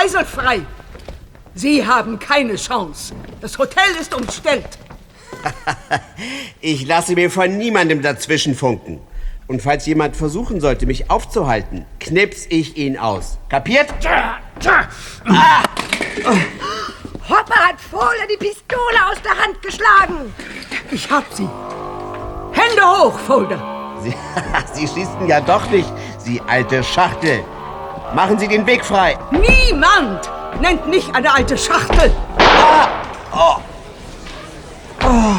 Lassen Sie die Geisel frei. Sie haben keine Chance. Das Hotel ist umstellt. ich lasse mir von niemandem dazwischen funken. Und falls jemand versuchen sollte, mich aufzuhalten, knips ich ihn aus. Kapiert? Ja, ja. Ah. Hopper hat Fohler die Pistole aus der Hand geschlagen. Ich hab sie. Hände hoch, Folder. Sie, sie schießen ja doch nicht, Sie alte Schachtel. Machen Sie den Weg frei. Niemand nennt mich eine alte Schachtel. Ah. Oh. Oh.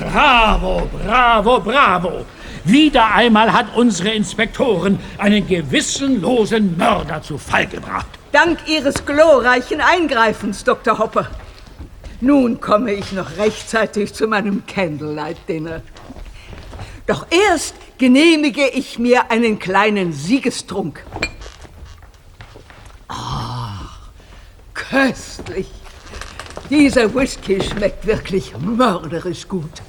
Bravo, bravo, bravo. Wieder einmal hat unsere Inspektoren einen gewissenlosen Mörder zu Fall gebracht. Dank Ihres glorreichen Eingreifens, Dr. Hopper. Nun komme ich noch rechtzeitig zu meinem Candlelight-Dinner. Doch erst genehmige ich mir einen kleinen Siegestrunk. Ah, köstlich. Dieser Whisky schmeckt wirklich mörderisch gut.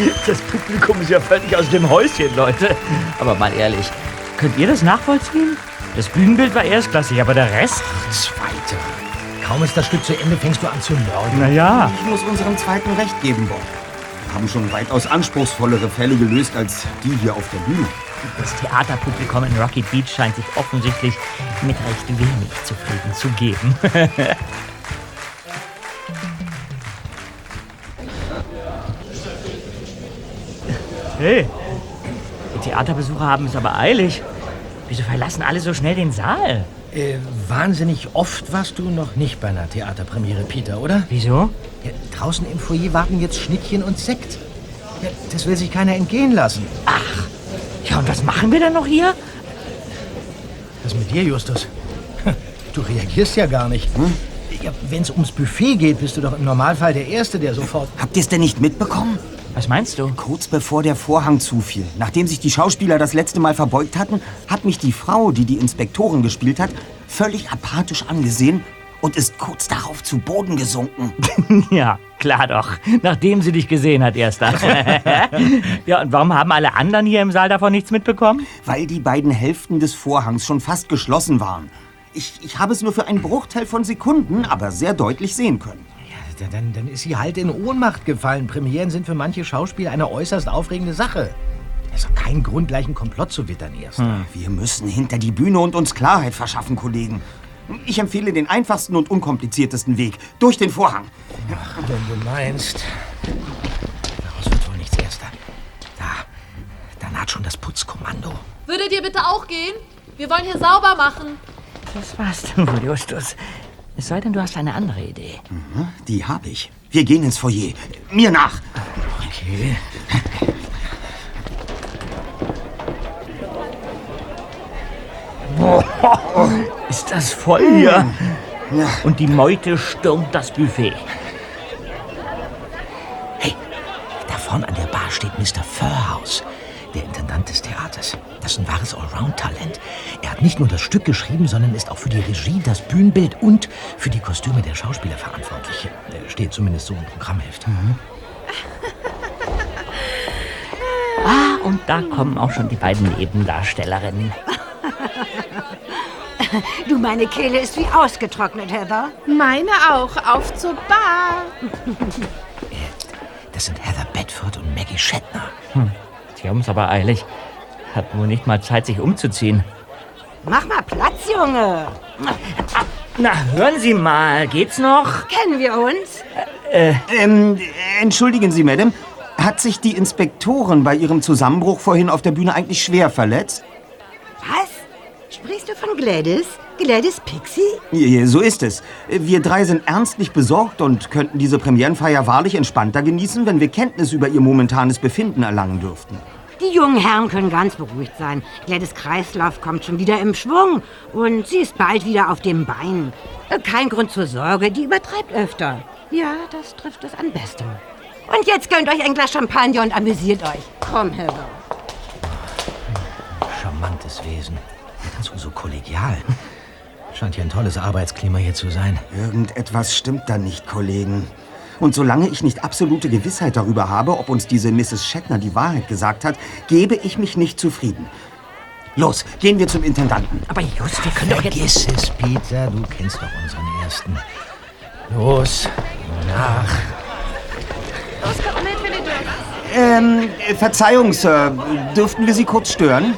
Das Publikum ist ja völlig aus dem Häuschen, Leute. Aber mal ehrlich, könnt ihr das nachvollziehen? Das Bühnenbild war erstklassig, aber der Rest? Zweite. Kaum ist das Stück zu Ende, fängst du an zu nörden. Naja. Ich muss unserem Zweiten recht geben, Bob. Wir haben schon weitaus anspruchsvollere Fälle gelöst als die hier auf der Bühne. Das Theaterpublikum in Rocky Beach scheint sich offensichtlich mit recht wenig zufrieden zu geben. Hey, die Theaterbesucher haben es aber eilig. Wieso verlassen alle so schnell den Saal? Äh, wahnsinnig oft warst du noch nicht bei einer Theaterpremiere, Peter, oder? Wieso? Ja, draußen im Foyer warten jetzt Schnittchen und Sekt. Ja, das will sich keiner entgehen lassen. Ach, ja, und was machen wir denn noch hier? Was mit dir, Justus? Du reagierst ja gar nicht. Hm? Ja, Wenn es ums Buffet geht, bist du doch im Normalfall der Erste, der sofort... Habt ihr es denn nicht mitbekommen? Was meinst du? Kurz bevor der Vorhang zufiel, nachdem sich die Schauspieler das letzte Mal verbeugt hatten, hat mich die Frau, die die Inspektorin gespielt hat, völlig apathisch angesehen und ist kurz darauf zu Boden gesunken. ja, klar doch. Nachdem sie dich gesehen hat, erster. ja, und warum haben alle anderen hier im Saal davon nichts mitbekommen? Weil die beiden Hälften des Vorhangs schon fast geschlossen waren. Ich, ich habe es nur für einen Bruchteil von Sekunden, aber sehr deutlich sehen können. Dann, dann ist sie halt in Ohnmacht gefallen. Premieren sind für manche Schauspieler eine äußerst aufregende Sache. Das ist doch kein Grund, gleich einen Komplott zu wittern erst. Hm. Wir müssen hinter die Bühne und uns Klarheit verschaffen, Kollegen. Ich empfehle den einfachsten und unkompliziertesten Weg. Durch den Vorhang. Ach, wenn du meinst. Daraus wird wohl nichts, Erster. Da, dann hat schon das Putzkommando. Würdet ihr bitte auch gehen? Wir wollen hier sauber machen. Das war's dann wohl, Justus. Es sei denn, du hast eine andere Idee. Mhm, die habe ich. Wir gehen ins Foyer. Mir nach. Okay. Boah, ist das voll hier. Ja. Und die Meute stürmt das Buffet. Hey, da vorne an der Bar steht Mr. Furhouse, der Intendant des Theaters. Das ist ein wahres Allround-Talent. Er hat nicht nur das Stück geschrieben, sondern ist auch für die Regie, das Bühnenbild und für die Kostüme der Schauspieler verantwortlich. Der steht zumindest so im Programmheft. Mhm. ah, und da kommen auch schon die beiden Nebendarstellerinnen. Du, meine Kehle ist wie ausgetrocknet, Heather. Meine auch. Auf zur Bar. Das sind Heather Bedford und Maggie Shatner. Hm. Sie haben es aber eilig. Hat wohl nicht mal Zeit, sich umzuziehen. Mach mal Platz, Junge. Na, hören Sie mal. Geht's noch? Kennen wir uns? Äh, ähm, entschuldigen Sie, Madame. Hat sich die Inspektorin bei ihrem Zusammenbruch vorhin auf der Bühne eigentlich schwer verletzt? Was? Sprichst du von Gladys? Gladys Pixie? Ja, so ist es. Wir drei sind ernstlich besorgt und könnten diese Premierenfeier wahrlich entspannter genießen, wenn wir Kenntnis über ihr momentanes Befinden erlangen dürften. Die jungen Herren können ganz beruhigt sein. Gladys Kreislauf kommt schon wieder im Schwung und sie ist bald wieder auf dem Bein. Kein Grund zur Sorge, die übertreibt öfter. Ja, das trifft es am besten. Und jetzt gönnt euch ein Glas Champagner und amüsiert euch. Komm, Heather. Charmantes Wesen. Dazu so kollegial. Scheint hier ein tolles Arbeitsklima hier zu sein. Irgendetwas stimmt da nicht, Kollegen. Und solange ich nicht absolute Gewissheit darüber habe, ob uns diese Mrs. Shatner die Wahrheit gesagt hat, gebe ich mich nicht zufrieden. Los, gehen wir zum Intendanten. Aber Just, wir können doch jetzt... Vergiss es, Peter. Du kennst doch unseren Ersten. Los, nach. Los, komm mit, dürft. Ähm, äh, Verzeihung, Sir. Dürften wir Sie kurz stören?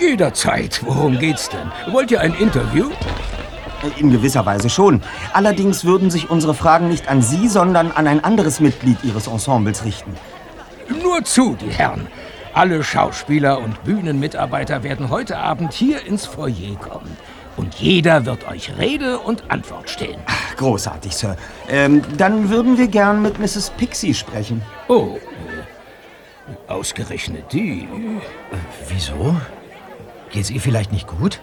Jederzeit. Worum geht's denn? Wollt ihr ein Interview? Äh, In gewisser Weise schon. Allerdings würden sich unsere Fragen nicht an Sie, sondern an ein anderes Mitglied Ihres Ensembles richten. Nur zu, die Herren. Alle Schauspieler und Bühnenmitarbeiter werden heute Abend hier ins Foyer kommen. Und jeder wird euch Rede und Antwort stehen. Großartig, Sir. Ähm, dann würden wir gern mit Mrs. Pixie sprechen. Oh, äh, ausgerechnet die. Wieso? Geht's ihr vielleicht nicht gut?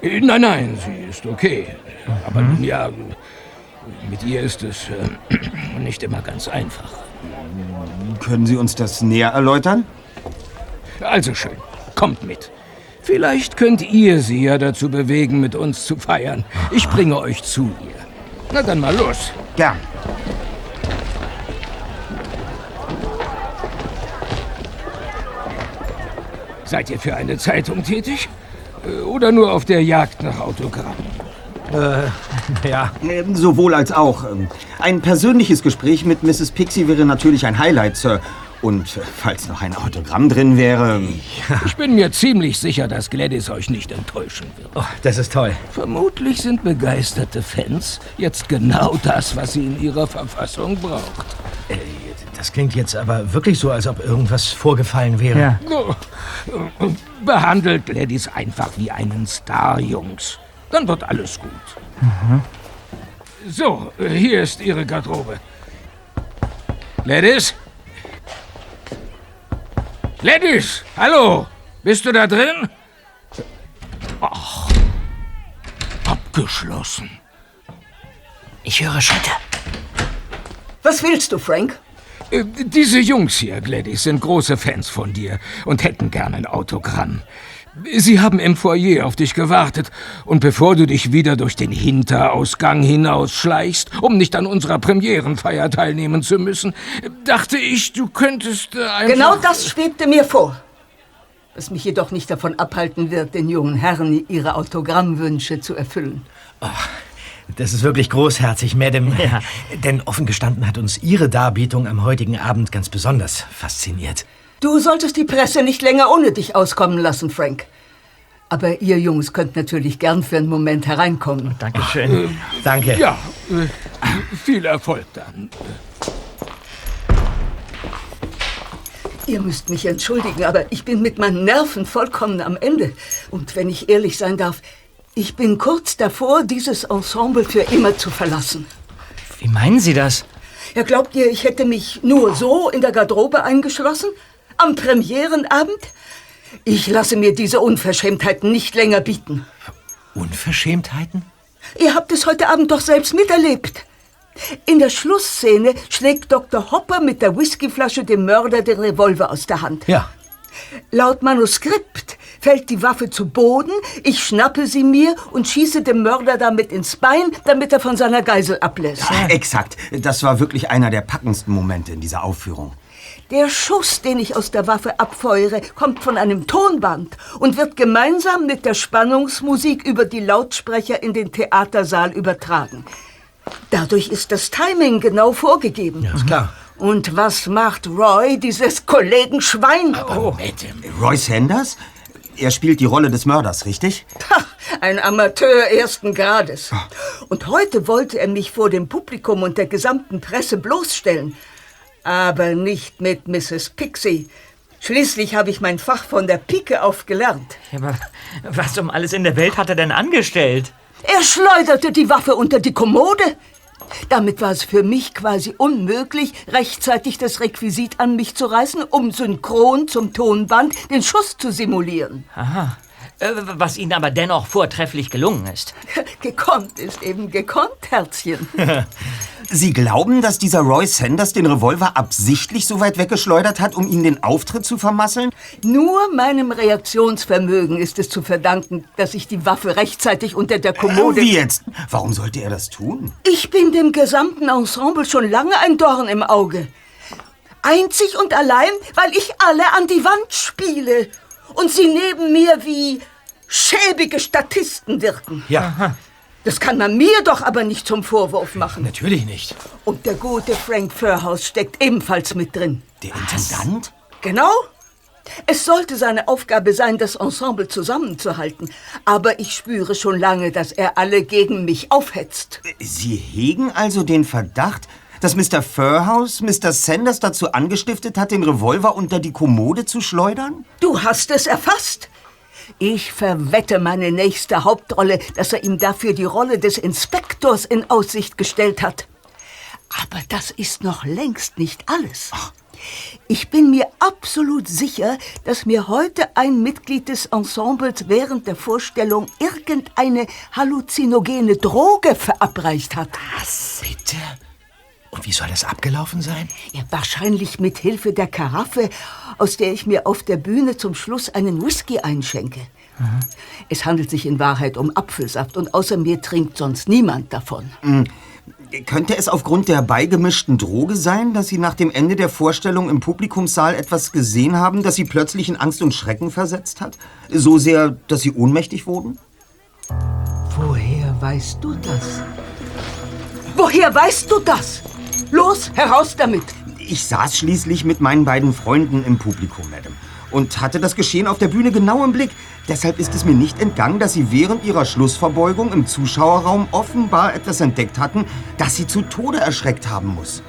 Äh, Nein, nein, sie ist okay. Aber nun ja, mit ihr ist es äh, nicht immer ganz einfach. Können Sie uns das näher erläutern? Also schön, kommt mit. Vielleicht könnt ihr sie ja dazu bewegen, mit uns zu feiern. Ich bringe euch zu ihr. Na dann mal los. Gern. Seid ihr für eine Zeitung tätig? Äh, Oder nur auf der Jagd nach Autogrammen? Ja. Ähm, sowohl als auch. Ähm, Ein persönliches Gespräch mit Mrs. Pixie wäre natürlich ein Highlight, Sir. Und äh, falls noch ein Autogramm drin wäre. Ich bin mir ziemlich sicher, dass Gladys euch nicht enttäuschen wird. Oh, das ist toll. Vermutlich sind begeisterte Fans jetzt genau das, was sie in ihrer Verfassung braucht. Das klingt jetzt aber wirklich so, als ob irgendwas vorgefallen wäre. Oh, Behandelt Gladys einfach wie einen Star, Jungs. Dann wird alles gut. So, äh, hier ist Ihre Garderobe. Gladys? Gladys, hallo? Bist du da drin? Ach, abgeschlossen. Ich höre Schritte. Was willst du, Frank? Äh, Diese Jungs hier, Gladys, sind große Fans von dir und hätten gern ein Autogramm. Sie haben im Foyer auf dich gewartet und bevor du dich wieder durch den Hinterausgang hinausschleichst, um nicht an unserer Premierenfeier teilnehmen zu müssen, dachte ich, du könntest äh, einfach... Genau das schwebte mir vor. Was mich jedoch nicht davon abhalten wird, den jungen Herren ihre Autogrammwünsche zu erfüllen. Das ist wirklich großherzig, Madame. Denn offen gestanden hat uns Ihre Darbietung am heutigen Abend ganz besonders fasziniert. Du solltest die Presse nicht länger ohne dich auskommen lassen, Frank. Aber ihr Jungs könnt natürlich gern für einen Moment hereinkommen. Dankeschön. Danke. Ja, äh, viel Erfolg dann. Ihr müsst mich entschuldigen, aber ich bin mit meinen Nerven vollkommen am Ende. Und wenn ich ehrlich sein darf, ich bin kurz davor, dieses Ensemble für immer zu verlassen. Wie meinen Sie das? Ja, glaubt ihr, ich hätte mich nur so in der Garderobe eingeschlossen? Am Premierenabend? Ich lasse mir diese Unverschämtheiten nicht länger bieten. Unverschämtheiten? Ihr habt es heute Abend doch selbst miterlebt. In der Schlussszene schlägt Dr. Hopper mit der Whiskyflasche dem Mörder den Revolver aus der Hand. Ja. Laut Manuskript fällt die Waffe zu Boden, ich schnappe sie mir und schieße dem Mörder damit ins Bein, damit er von seiner Geisel ablässt. Ah, exakt. Das war wirklich einer der packendsten Momente in dieser Aufführung. Der Schuss, den ich aus der Waffe abfeuere, kommt von einem Tonband und wird gemeinsam mit der Spannungsmusik über die Lautsprecher in den Theatersaal übertragen. Dadurch ist das Timing genau vorgegeben. Ja, ist klar. Und was macht Roy, dieses Kollegenschwein? Oh, Madame, Roy Sanders? Er spielt die Rolle des Mörders, richtig? ha, ein Amateur ersten Grades. Und heute wollte er mich vor dem Publikum und der gesamten Presse bloßstellen. Aber nicht mit Mrs. Pixie. Schließlich habe ich mein Fach von der Pike auf gelernt. Ja, aber was um alles in der Welt hat er denn angestellt? Er schleuderte die Waffe unter die Kommode. Damit war es für mich quasi unmöglich, rechtzeitig das Requisit an mich zu reißen, um synchron zum Tonband den Schuss zu simulieren. Aha. Äh, was Ihnen aber dennoch vortrefflich gelungen ist. Gekonnt ist eben gekonnt, Herzchen. Sie glauben, dass dieser Roy Sanders den Revolver absichtlich so weit weggeschleudert hat, um Ihnen den Auftritt zu vermasseln? Nur meinem Reaktionsvermögen ist es zu verdanken, dass ich die Waffe rechtzeitig unter der Kommode... Wie jetzt? Warum sollte er das tun? Ich bin dem gesamten Ensemble schon lange ein Dorn im Auge. Einzig und allein, weil ich alle an die Wand spiele und sie neben mir wie schäbige Statisten wirken. Ja, Das kann man mir doch aber nicht zum Vorwurf machen. natürlich nicht. Und der gute Frank Furhouse steckt ebenfalls mit drin. Der Intendant? Genau. Es sollte seine Aufgabe sein, das Ensemble zusammenzuhalten. Aber ich spüre schon lange, dass er alle gegen mich aufhetzt. Sie hegen also den Verdacht, dass Mr. Furhouse Mr. Sanders dazu angestiftet hat, den Revolver unter die Kommode zu schleudern? Du hast es erfasst. Ich verwette meine nächste Hauptrolle, dass er ihm dafür die Rolle des Inspektors in Aussicht gestellt hat. Aber das ist noch längst nicht alles. Ich bin mir absolut sicher, dass mir heute ein Mitglied des Ensembles während der Vorstellung irgendeine halluzinogene Droge verabreicht hat. Bitte? Und wie soll das abgelaufen sein? Ja, wahrscheinlich mit Hilfe der Karaffe, aus der ich mir auf der Bühne zum Schluss einen Whisky einschenke. Es handelt sich in Wahrheit um Apfelsaft und außer mir trinkt sonst niemand davon. Könnte es aufgrund der beigemischten Droge sein, dass Sie nach dem Ende der Vorstellung im Publikumssaal etwas gesehen haben, das Sie plötzlich in Angst und Schrecken versetzt hat? So sehr, dass Sie ohnmächtig wurden? Woher weißt du das? Woher weißt du das? Los, heraus damit! Ich saß schließlich mit meinen beiden Freunden im Publikum, Madame, und hatte das Geschehen auf der Bühne genau im Blick. Deshalb ist es mir nicht entgangen, dass Sie während Ihrer Schlussverbeugung im Zuschauerraum offenbar etwas entdeckt hatten, das Sie zu Tode erschreckt haben muss.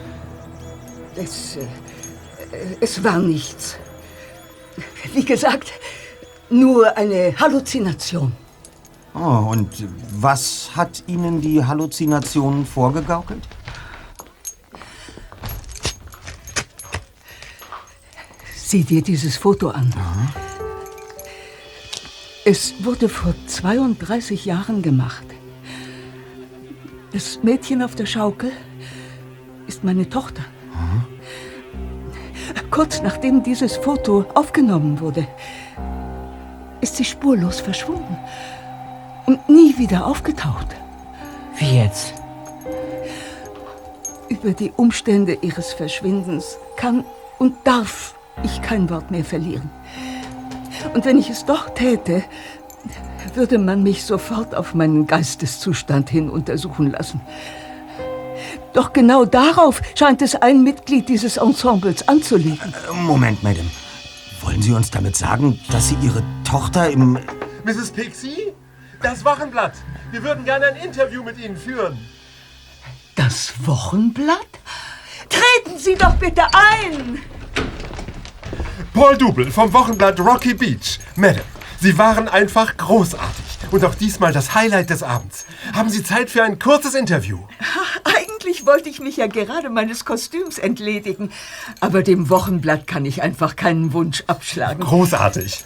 Es, äh, es war nichts. Wie gesagt, nur eine Halluzination. Oh, und was hat Ihnen die Halluzination vorgegaukelt? Sieh dir dieses Foto an. Es wurde vor 32 Jahren gemacht. Das Mädchen auf der Schaukel ist meine Tochter. Kurz nachdem dieses Foto aufgenommen wurde, ist sie spurlos verschwunden und nie wieder aufgetaucht. Wie jetzt? Über die Umstände ihres Verschwindens kann und darf ich kein Wort mehr verlieren. Und wenn ich es doch täte, würde man mich sofort auf meinen Geisteszustand hin untersuchen lassen. Doch genau darauf scheint es ein Mitglied dieses Ensembles anzulegen. Äh, Moment, Madame. Wollen Sie uns damit sagen, dass Sie Ihre Tochter im... Mrs. Pixie? Das Wochenblatt. Wir würden gerne ein Interview mit Ihnen führen. Das Wochenblatt? Treten Sie doch bitte ein! Paul Double vom Wochenblatt Rocky Beach. Madame, Sie waren einfach großartig. Und auch diesmal das Highlight des Abends. Haben Sie Zeit für ein kurzes Interview? Eigentlich wollte ich mich ja gerade meines Kostüms entledigen. Aber dem Wochenblatt kann ich einfach keinen Wunsch abschlagen. Großartig.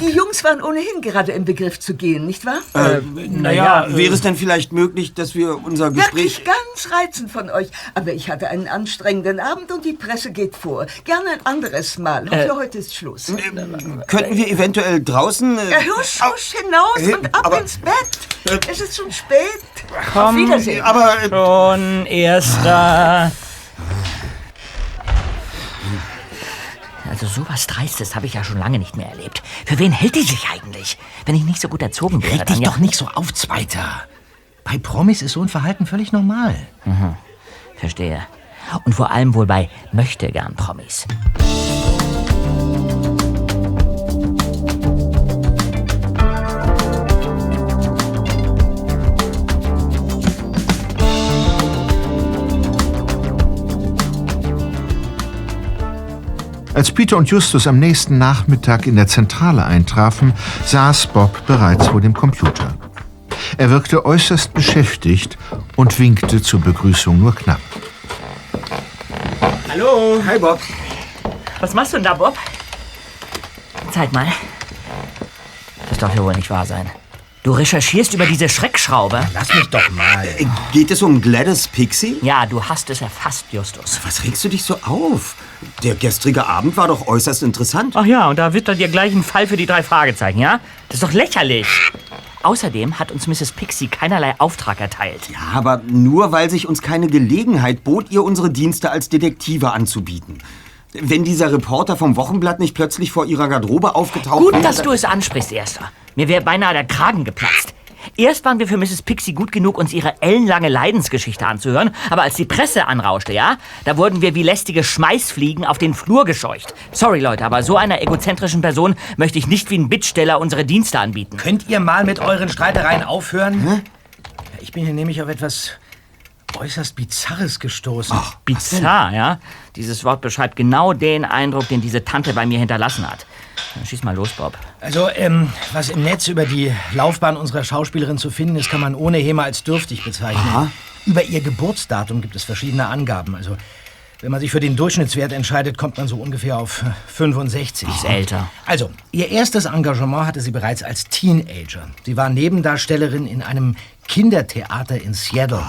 Die Jungs waren ohnehin gerade im Begriff zu gehen, nicht wahr? Äh, naja, wäre es denn vielleicht möglich, dass wir unser Wirklich Gespräch... ganz reizend von euch. Aber ich hatte einen anstrengenden Abend und die Presse geht vor. Gerne ein anderes Mal. Für heute ist Schluss. Könnten wir eventuell draußen... äh, Ja, husch, husch hinaus äh, und ab aber- ins Bett. Es ist schon spät. Auf Komm, Wiedersehen. Aber... äh, Schon erster. Also sowas Dreistes habe ich ja schon lange nicht mehr erlebt. Für wen hält die sich eigentlich? Wenn ich nicht so gut erzogen wäre, Reg dich dann ja... doch nicht so auf, Zweiter. Bei Promis ist so ein Verhalten völlig normal. Verstehe. Und vor allem wohl bei möchtegern Als Peter und Justus am nächsten Nachmittag in der Zentrale eintrafen, saß Bob bereits vor dem Computer. Er wirkte äußerst beschäftigt und winkte zur Begrüßung nur knapp. Hallo. Hi, Bob. Was machst du denn da, Bob? Zeig mal. Das doch hier wohl nicht wahr sein. Du recherchierst über diese Schreckschraube? Lass mich doch mal. Äh, Geht es um Gladys Pixie? Ja, du hast es erfasst, Justus. Was regst du dich so auf? Der gestrige Abend war doch äußerst interessant. Ach ja, und da wittert ihr gleich einen Fall für die drei Fragezeichen, ja? Das ist doch lächerlich. Außerdem hat uns Mrs. Pixie keinerlei Auftrag erteilt. Ja, aber nur weil sich uns keine Gelegenheit bot, ihr unsere Dienste als Detektive anzubieten. Wenn dieser Reporter vom Wochenblatt nicht plötzlich vor ihrer Garderobe aufgetaucht Gut, wäre, dass du es ansprichst, Erster. Mir wäre beinahe der Kragen geplatzt. Erst waren wir für Mrs. Pixie gut genug, uns ihre ellenlange Leidensgeschichte anzuhören, aber als die Presse anrauschte, ja, da wurden wir wie lästige Schmeißfliegen auf den Flur gescheucht. Sorry, Leute, aber so einer egozentrischen Person möchte ich nicht wie ein Bittsteller unsere Dienste anbieten. Könnt ihr mal mit euren Streitereien aufhören? Ich bin hier nämlich auf etwas äußerst Bizarres gestoßen. Ach, Bizarr, ja? Dieses Wort beschreibt genau den Eindruck, den diese Tante bei mir hinterlassen hat. Dann schieß mal los, Bob. Also, ähm, was im Netz über die Laufbahn unserer Schauspielerin zu finden ist, kann man ohne Hema als dürftig bezeichnen. Aha. Über ihr Geburtsdatum gibt es verschiedene Angaben. Also, wenn man sich für den Durchschnittswert entscheidet, kommt man so ungefähr auf äh, 65. Ist älter. Also, ihr erstes Engagement hatte sie bereits als Teenager. Sie war Nebendarstellerin in einem Kindertheater in Seattle.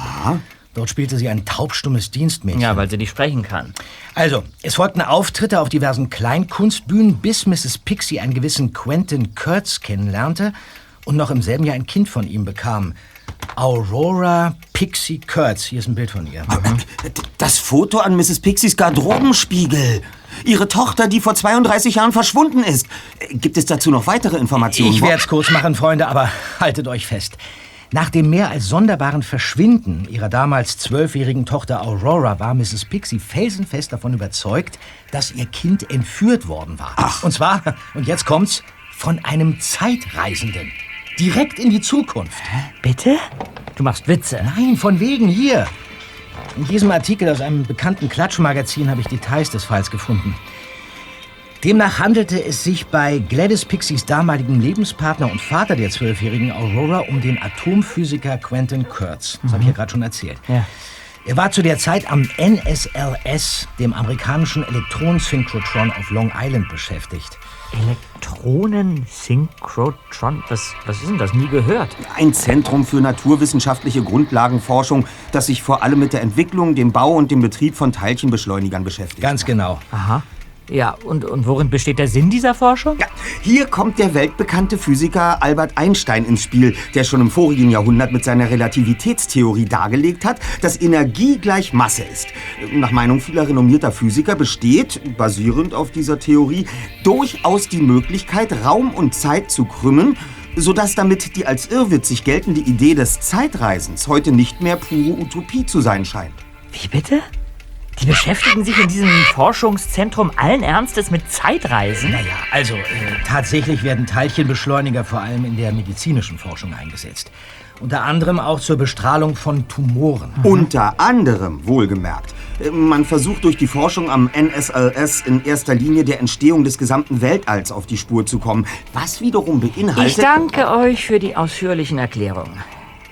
Dort spielte sie ein taubstummes Dienstmädchen. Ja, weil sie nicht sprechen kann. Also, es folgten Auftritte auf diversen Kleinkunstbühnen, bis Mrs. Pixie einen gewissen Quentin Kurtz kennenlernte und noch im selben Jahr ein Kind von ihm bekam. Aurora Pixie Kurtz. Hier ist ein Bild von ihr. Das Foto an Mrs. Pixies Garderobenspiegel. Ihre Tochter, die vor 32 Jahren verschwunden ist. Gibt es dazu noch weitere Informationen? Ich werde es kurz machen, Freunde, aber haltet euch fest. Nach dem mehr als sonderbaren Verschwinden ihrer damals zwölfjährigen Tochter Aurora war Mrs. Pixie felsenfest davon überzeugt, dass ihr Kind entführt worden war. Ach. Und zwar, und jetzt kommt's, von einem Zeitreisenden. Direkt in die Zukunft. Bitte? Du machst Witze. Nein, von wegen hier. In diesem Artikel aus einem bekannten Klatschmagazin habe ich Details des Falls gefunden. Demnach handelte es sich bei Gladys Pixies damaligem Lebenspartner und Vater der zwölfjährigen Aurora um den Atomphysiker Quentin Kurtz. Das habe ich ja gerade schon erzählt. Ja. Er war zu der Zeit am NSLS, dem amerikanischen Elektronensynchrotron auf Long Island, beschäftigt. Elektronensynchrotron? Was, was ist denn das? Nie gehört. Ein Zentrum für naturwissenschaftliche Grundlagenforschung, das sich vor allem mit der Entwicklung, dem Bau und dem Betrieb von Teilchenbeschleunigern beschäftigt. Ganz genau. Aha. Ja, und, und worin besteht der Sinn dieser Forschung? Ja, hier kommt der weltbekannte Physiker Albert Einstein ins Spiel, der schon im vorigen Jahrhundert mit seiner Relativitätstheorie dargelegt hat, dass Energie gleich Masse ist. Nach Meinung vieler renommierter Physiker besteht, basierend auf dieser Theorie, durchaus die Möglichkeit, Raum und Zeit zu krümmen, sodass damit die als irrwitzig geltende Idee des Zeitreisens heute nicht mehr pure Utopie zu sein scheint. Wie bitte? Die beschäftigen sich in diesem Forschungszentrum allen Ernstes mit Zeitreisen? Naja, also äh, tatsächlich werden Teilchenbeschleuniger vor allem in der medizinischen Forschung eingesetzt. Unter anderem auch zur Bestrahlung von Tumoren. Unter anderem, wohlgemerkt. Äh, Man versucht durch die Forschung am NSLS in erster Linie der Entstehung des gesamten Weltalls auf die Spur zu kommen, was wiederum beinhaltet... Ich danke euch für die ausführlichen Erklärungen.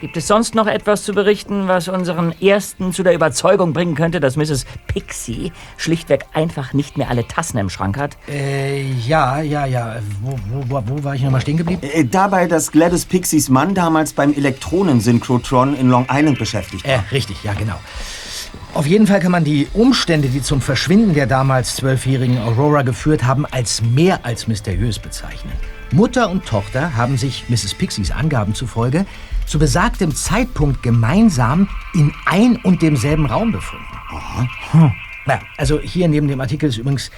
Gibt es sonst noch etwas zu berichten, was unseren Ersten zu der Überzeugung bringen könnte, dass Mrs. Pixie schlichtweg einfach nicht mehr alle Tassen im Schrank hat? Äh, ja, ja, ja. Wo, wo, wo, wo war ich nochmal stehen geblieben? Äh, Dabei, dass Gladys Pixies Mann damals beim Elektronensynchrotron in Long Island beschäftigt war. Äh, richtig, ja, genau. Auf jeden Fall kann man die Umstände, die zum Verschwinden der damals zwölfjährigen Aurora geführt haben, als mehr als mysteriös bezeichnen. Mutter und Tochter haben sich, Mrs. Pixies Angaben zufolge, zu besagtem Zeitpunkt gemeinsam in ein und demselben Raum befunden. Hm. Na, also hier neben dem Artikel ist übrigens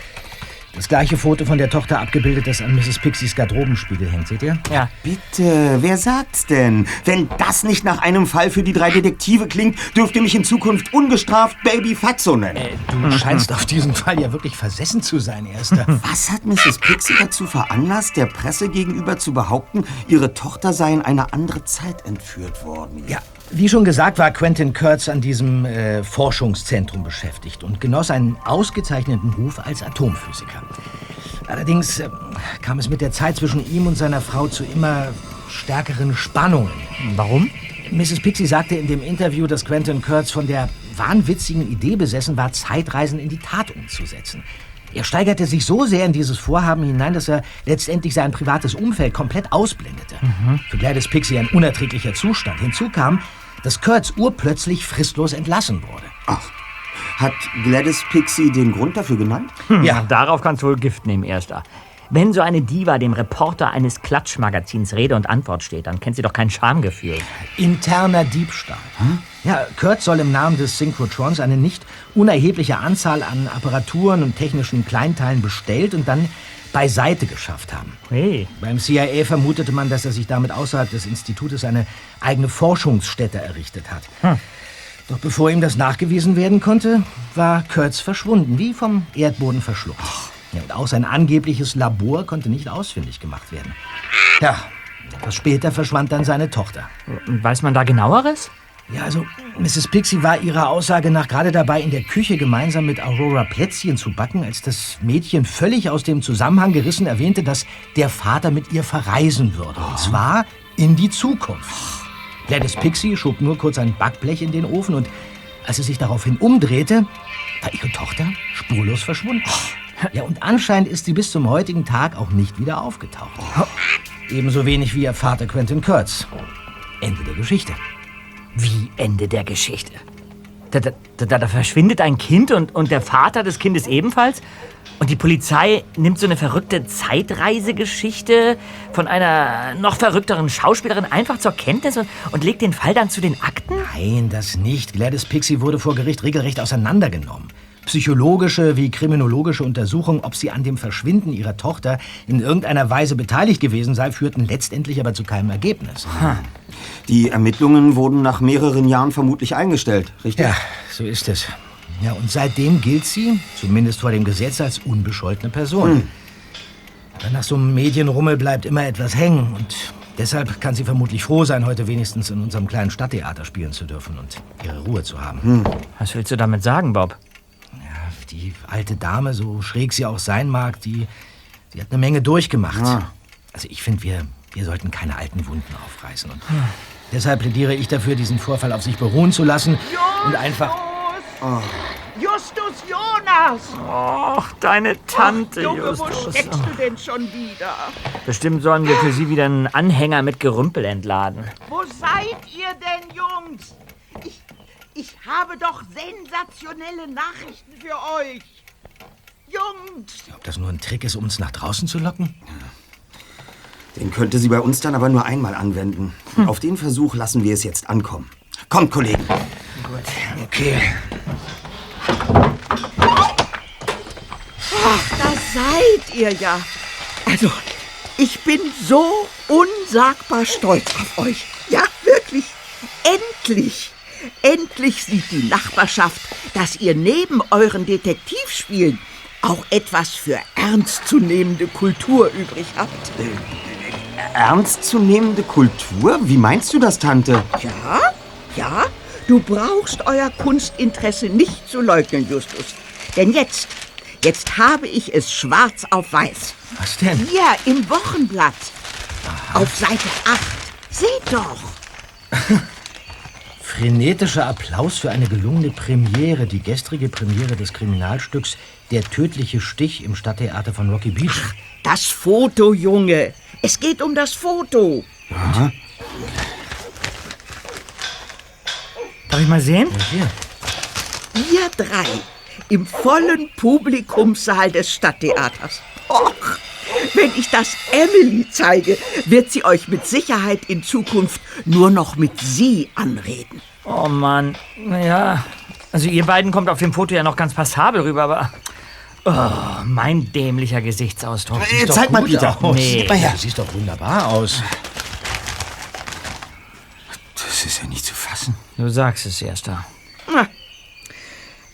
das gleiche Foto von der Tochter abgebildet, das an Mrs. Pixies Garderobenspiegel hängt. Seht ihr? Ja. Bitte, wer sagt's denn? Wenn das nicht nach einem Fall für die drei Detektive klingt, dürft ihr mich in Zukunft ungestraft Baby Fatso nennen. Äh, du scheinst auf diesen Fall ja wirklich versessen zu sein, Erster. Was hat Mrs. Pixie dazu veranlasst, der Presse gegenüber zu behaupten, ihre Tochter sei in eine andere Zeit entführt worden? Ja, wie schon gesagt, war Quentin Kurtz an diesem äh, Forschungszentrum beschäftigt und genoss einen ausgezeichneten Ruf als Atomphysiker. Allerdings äh, kam es mit der Zeit zwischen ihm und seiner Frau zu immer stärkeren Spannungen. Warum? Mrs. Pixie sagte in dem Interview, dass Quentin Kurtz von der wahnwitzigen Idee besessen war, Zeitreisen in die Tat umzusetzen. Er steigerte sich so sehr in dieses Vorhaben hinein, dass er letztendlich sein privates Umfeld komplett ausblendete. Für Gladys Pixie ein unerträglicher Zustand. Hinzu kam, dass Kurt's urplötzlich fristlos entlassen wurde. Ach, hat Gladys Pixie den Grund dafür genannt? Hm, ja. Darauf kannst du wohl Gift nehmen, Erster. Wenn so eine Diva dem Reporter eines Klatschmagazins Rede und Antwort steht, dann kennt sie doch kein Schamgefühl. Interner Diebstahl. Ja, Kurt soll im Namen des Synchrotrons eine nicht unerhebliche Anzahl an Apparaturen und technischen Kleinteilen bestellt und dann beiseite geschafft haben. Hey. Beim CIA vermutete man, dass er sich damit außerhalb des Institutes eine eigene Forschungsstätte errichtet hat. Hm. Doch bevor ihm das nachgewiesen werden konnte, war Kurtz verschwunden, wie vom Erdboden verschluckt. Ja, und auch sein angebliches Labor konnte nicht ausfindig gemacht werden. Ja, etwas später verschwand dann seine Tochter. Weiß man da genaueres? Ja, also Mrs. Pixie war ihrer Aussage nach gerade dabei, in der Küche gemeinsam mit Aurora Plätzchen zu backen, als das Mädchen völlig aus dem Zusammenhang gerissen erwähnte, dass der Vater mit ihr verreisen würde. Und zwar in die Zukunft. Gladys Pixie schob nur kurz ein Backblech in den Ofen und als sie sich daraufhin umdrehte, war ihre Tochter spurlos verschwunden. Ja, und anscheinend ist sie bis zum heutigen Tag auch nicht wieder aufgetaucht. Ebenso wenig wie ihr Vater Quentin Kurtz. Ende der Geschichte. Wie Ende der Geschichte? Da, da, da, da verschwindet ein Kind und, und der Vater des Kindes ebenfalls? Und die Polizei nimmt so eine verrückte Zeitreisegeschichte von einer noch verrückteren Schauspielerin einfach zur Kenntnis und, und legt den Fall dann zu den Akten? Nein, das nicht. Gladys Pixie wurde vor Gericht regelrecht auseinandergenommen. Psychologische wie kriminologische Untersuchungen, ob sie an dem Verschwinden ihrer Tochter in irgendeiner Weise beteiligt gewesen sei, führten letztendlich aber zu keinem Ergebnis. Die Ermittlungen wurden nach mehreren Jahren vermutlich eingestellt, richtig? Ja, so ist es. Ja, und seitdem gilt sie, zumindest vor dem Gesetz, als unbescholtene Person. Hm. Aber nach so einem Medienrummel bleibt immer etwas hängen und deshalb kann sie vermutlich froh sein, heute wenigstens in unserem kleinen Stadttheater spielen zu dürfen und ihre Ruhe zu haben. Hm. Was willst du damit sagen, Bob? Die alte Dame, so schräg sie auch sein mag, die, die hat eine Menge durchgemacht. Ja. Also ich finde, wir, wir sollten keine alten Wunden aufreißen. Und deshalb plädiere ich dafür, diesen Vorfall auf sich beruhen zu lassen und einfach... Justus Jonas! Och, deine Tante, Junge, Justus. wo steckst du denn schon wieder? Bestimmt sollen wir für sie wieder einen Anhänger mit Gerümpel entladen. Wo seid ihr denn, Jungs? Ich, habe doch sensationelle Nachrichten für euch. Jungs! Ob das nur ein Trick ist, um uns nach draußen zu locken? Den könnte sie bei uns dann aber nur einmal anwenden. Hm. Auf den Versuch lassen wir es jetzt ankommen. Kommt, Kollegen. Gut. Okay. Ach, da seid ihr ja. Also, ich bin so unsagbar stolz auf euch. Ja, wirklich. Endlich. Endlich sieht die Nachbarschaft, dass ihr neben euren Detektivspielen auch etwas für ernstzunehmende Kultur übrig habt. Ernstzunehmende Kultur? Wie meinst du das, Tante? Ja, ja, du brauchst euer Kunstinteresse nicht zu leugnen, Justus. Denn jetzt, jetzt habe ich es schwarz auf weiß. Was denn? Hier im Wochenblatt. Auf Seite 8. Seht doch. Frenetischer Applaus für eine gelungene Premiere, die gestrige Premiere des Kriminalstücks Der tödliche Stich im Stadttheater von Rocky Beach. Das Foto, Junge. Es geht um das Foto. Darf ich mal sehen? Hier. Ihr drei im vollen Publikumssaal des Stadttheaters. Och, wenn ich das Emily zeige, wird sie euch mit Sicherheit in Zukunft nur noch mit Sie anreden. Oh Mann, naja. Also ihr beiden kommt auf dem Foto ja noch ganz passabel rüber, aber... Oh, mein dämlicher Gesichtsausdruck. Äh, zeig mal, Peter. Aus. Nee. Gib mal her. Du siehst doch wunderbar aus. Das ist ja nicht zu fassen. Du sagst es, Erster. Na,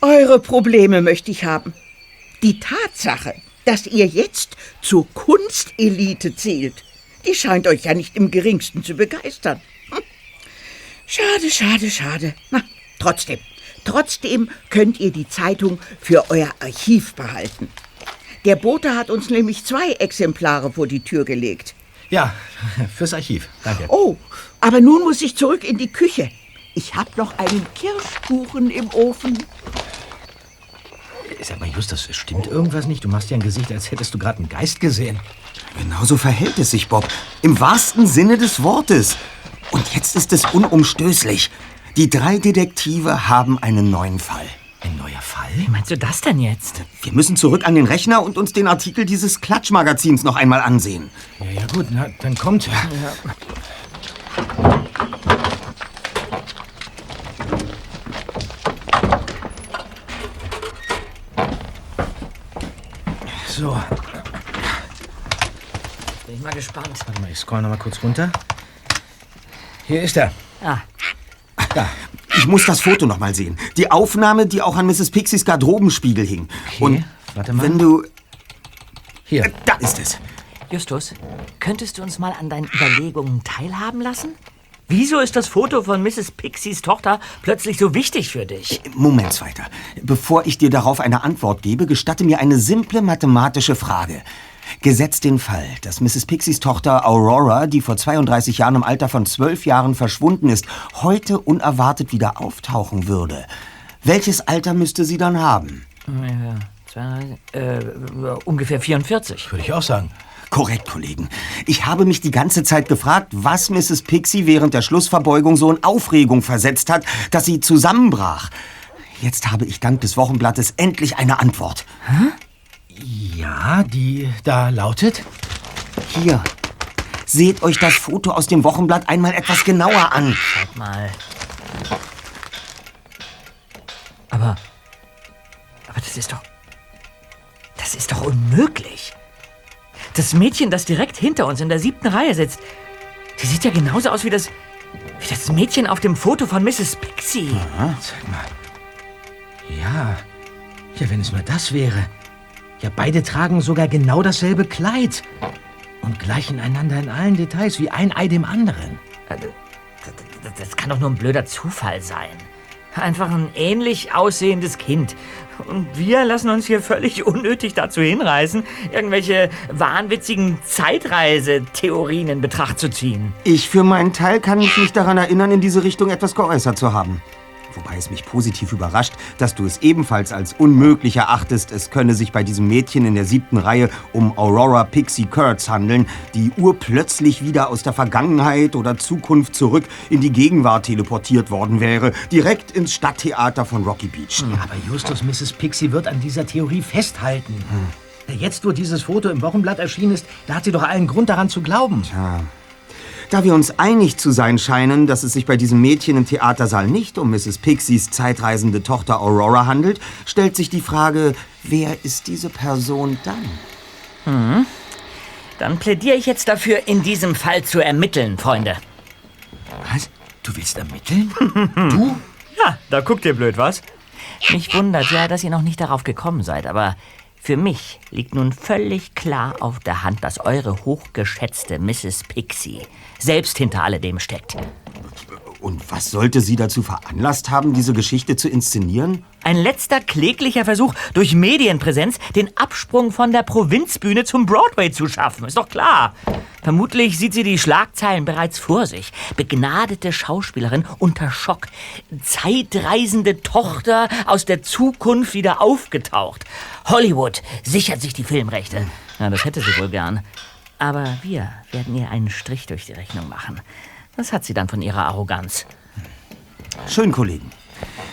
eure Probleme möchte ich haben. Die Tatsache, dass ihr jetzt zur Kunstelite zählt, die scheint euch ja nicht im geringsten zu begeistern. Hm. Schade, schade, schade. Na, trotzdem, trotzdem könnt ihr die Zeitung für euer Archiv behalten. Der Bote hat uns nämlich zwei Exemplare vor die Tür gelegt. Ja, fürs Archiv. Danke. Oh, aber nun muss ich zurück in die Küche. Ich habe noch einen Kirschkuchen im Ofen. Sag mal, Justus, stimmt irgendwas nicht? Du machst ja ein Gesicht, als hättest du gerade einen Geist gesehen. Genauso verhält es sich, Bob. Im wahrsten Sinne des Wortes. Und jetzt ist es unumstößlich. Die drei Detektive haben einen neuen Fall. Ein neuer Fall? Wie meinst du das denn jetzt? Wir müssen zurück an den Rechner und uns den Artikel dieses Klatschmagazins noch einmal ansehen. Ja, ja, gut, na, dann kommt. So, Bin ich mal gespannt. warte mal, ich scroll noch mal kurz runter. Hier ist er. Ah, Da. Ich muss das Foto noch mal sehen. Die Aufnahme, die auch an Mrs. Pixies Garderobenspiegel hing. Und warte mal. wenn du... Hier. Da ist es. Justus, könntest du uns mal an deinen Überlegungen teilhaben lassen? Wieso ist das Foto von Mrs. Pixies Tochter plötzlich so wichtig für dich? Moment, Zweiter. Bevor ich dir darauf eine Antwort gebe, gestatte mir eine simple mathematische Frage. Gesetzt den Fall, dass Mrs. Pixies Tochter Aurora, die vor 32 Jahren im Alter von 12 Jahren verschwunden ist, heute unerwartet wieder auftauchen würde. Welches Alter müsste sie dann haben? Ja, zwei, äh, ungefähr 44. Würde ich auch sagen. Korrekt, Kollegen. Ich habe mich die ganze Zeit gefragt, was Mrs. Pixie während der Schlussverbeugung so in Aufregung versetzt hat, dass sie zusammenbrach. Jetzt habe ich dank des Wochenblattes endlich eine Antwort. Ja, die da lautet? Hier. Seht euch das Foto aus dem Wochenblatt einmal etwas genauer an. Schaut mal. Aber. Aber das ist doch. Das ist doch unmöglich. Das Mädchen, das direkt hinter uns in der siebten Reihe sitzt, die sieht ja genauso aus wie das. wie das Mädchen auf dem Foto von Mrs. Pixie. Sag mal. Ja. Ja, wenn es nur das wäre. Ja, beide tragen sogar genau dasselbe Kleid. Und gleichen einander in allen Details, wie ein Ei dem anderen. Das, das kann doch nur ein blöder Zufall sein. Einfach ein ähnlich aussehendes Kind. Und wir lassen uns hier völlig unnötig dazu hinreißen, irgendwelche wahnwitzigen Zeitreisetheorien in Betracht zu ziehen. Ich für meinen Teil kann mich nicht daran erinnern, in diese Richtung etwas geäußert zu haben. Wobei es mich positiv überrascht, dass du es ebenfalls als unmöglich erachtest, es könne sich bei diesem Mädchen in der siebten Reihe um Aurora Pixie Kurtz handeln, die urplötzlich wieder aus der Vergangenheit oder Zukunft zurück in die Gegenwart teleportiert worden wäre, direkt ins Stadttheater von Rocky Beach. Aber Justus, Mrs. Pixie wird an dieser Theorie festhalten. Jetzt, wo dieses Foto im Wochenblatt erschienen ist, da hat sie doch allen Grund daran zu glauben. Ja. Da wir uns einig zu sein scheinen, dass es sich bei diesem Mädchen im Theatersaal nicht um Mrs. Pixies zeitreisende Tochter Aurora handelt, stellt sich die Frage, wer ist diese Person dann? Dann plädiere ich jetzt dafür, in diesem Fall zu ermitteln, Freunde. Was? Du willst ermitteln? Ja, da guckt ihr blöd, was? Mich wundert ja, dass ihr noch nicht darauf gekommen seid, aber für mich liegt nun völlig klar auf der Hand, dass eure hochgeschätzte Mrs. Pixie selbst hinter alledem steckt. Und was sollte sie dazu veranlasst haben, diese Geschichte zu inszenieren? Ein letzter kläglicher Versuch, durch Medienpräsenz den Absprung von der Provinzbühne zum Broadway zu schaffen. Ist doch klar. Vermutlich sieht sie die Schlagzeilen bereits vor sich. Begnadete Schauspielerin unter Schock. Zeitreisende Tochter aus der Zukunft wieder aufgetaucht. Hollywood sichert sich die Filmrechte. Ja, das hätte sie wohl gern. Aber wir werden ihr einen Strich durch die Rechnung machen. Das hat sie dann von ihrer Arroganz. Schön, Kollegen.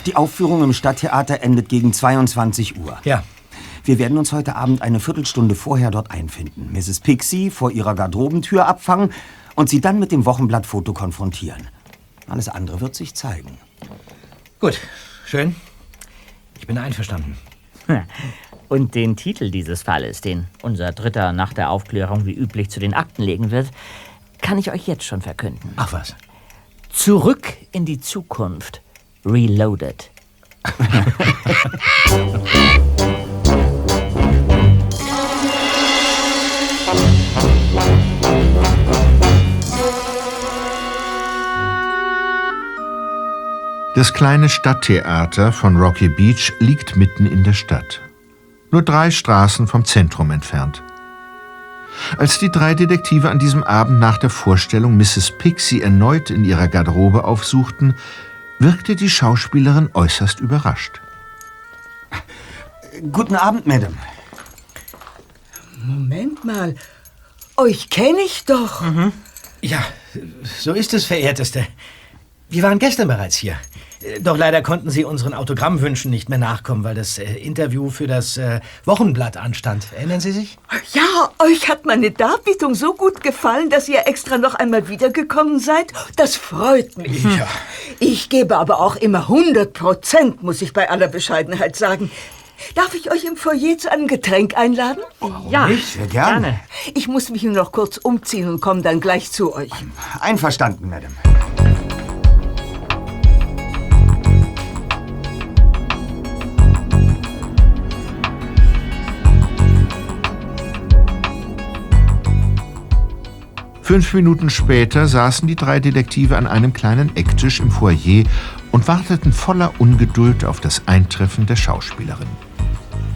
Die Aufführung im Stadttheater endet gegen 22 Uhr. Ja. Wir werden uns heute Abend eine Viertelstunde vorher dort einfinden, Mrs. Pixie vor ihrer Garderobentür abfangen und sie dann mit dem Wochenblattfoto konfrontieren. Alles andere wird sich zeigen. Gut, schön. Ich bin einverstanden. Und den Titel dieses Falles, den unser Dritter nach der Aufklärung wie üblich zu den Akten legen wird, kann ich euch jetzt schon verkünden. Ach was. Zurück in die Zukunft. Reloaded. Das kleine Stadttheater von Rocky Beach liegt mitten in der Stadt. Nur drei Straßen vom Zentrum entfernt. Als die drei Detektive an diesem Abend nach der Vorstellung Mrs. Pixie erneut in ihrer Garderobe aufsuchten, wirkte die Schauspielerin äußerst überrascht. Guten Abend, Madame. Moment mal. Euch kenne ich doch. Ja, so ist es, verehrteste. Wir waren gestern bereits hier. Doch leider konnten Sie unseren Autogrammwünschen nicht mehr nachkommen, weil das äh, Interview für das äh, Wochenblatt anstand. Erinnern Sie sich? Ja, euch hat meine Darbietung so gut gefallen, dass ihr extra noch einmal wiedergekommen seid. Das freut mich. Ja. Ich gebe aber auch immer 100 Prozent, muss ich bei aller Bescheidenheit sagen. Darf ich euch im Foyer zu einem Getränk einladen? Ja, Sehr gerne. Ich muss mich nur noch kurz umziehen und komme dann gleich zu euch. Einverstanden, Madame. Fünf Minuten später saßen die drei Detektive an einem kleinen Ecktisch im Foyer und warteten voller Ungeduld auf das Eintreffen der Schauspielerin.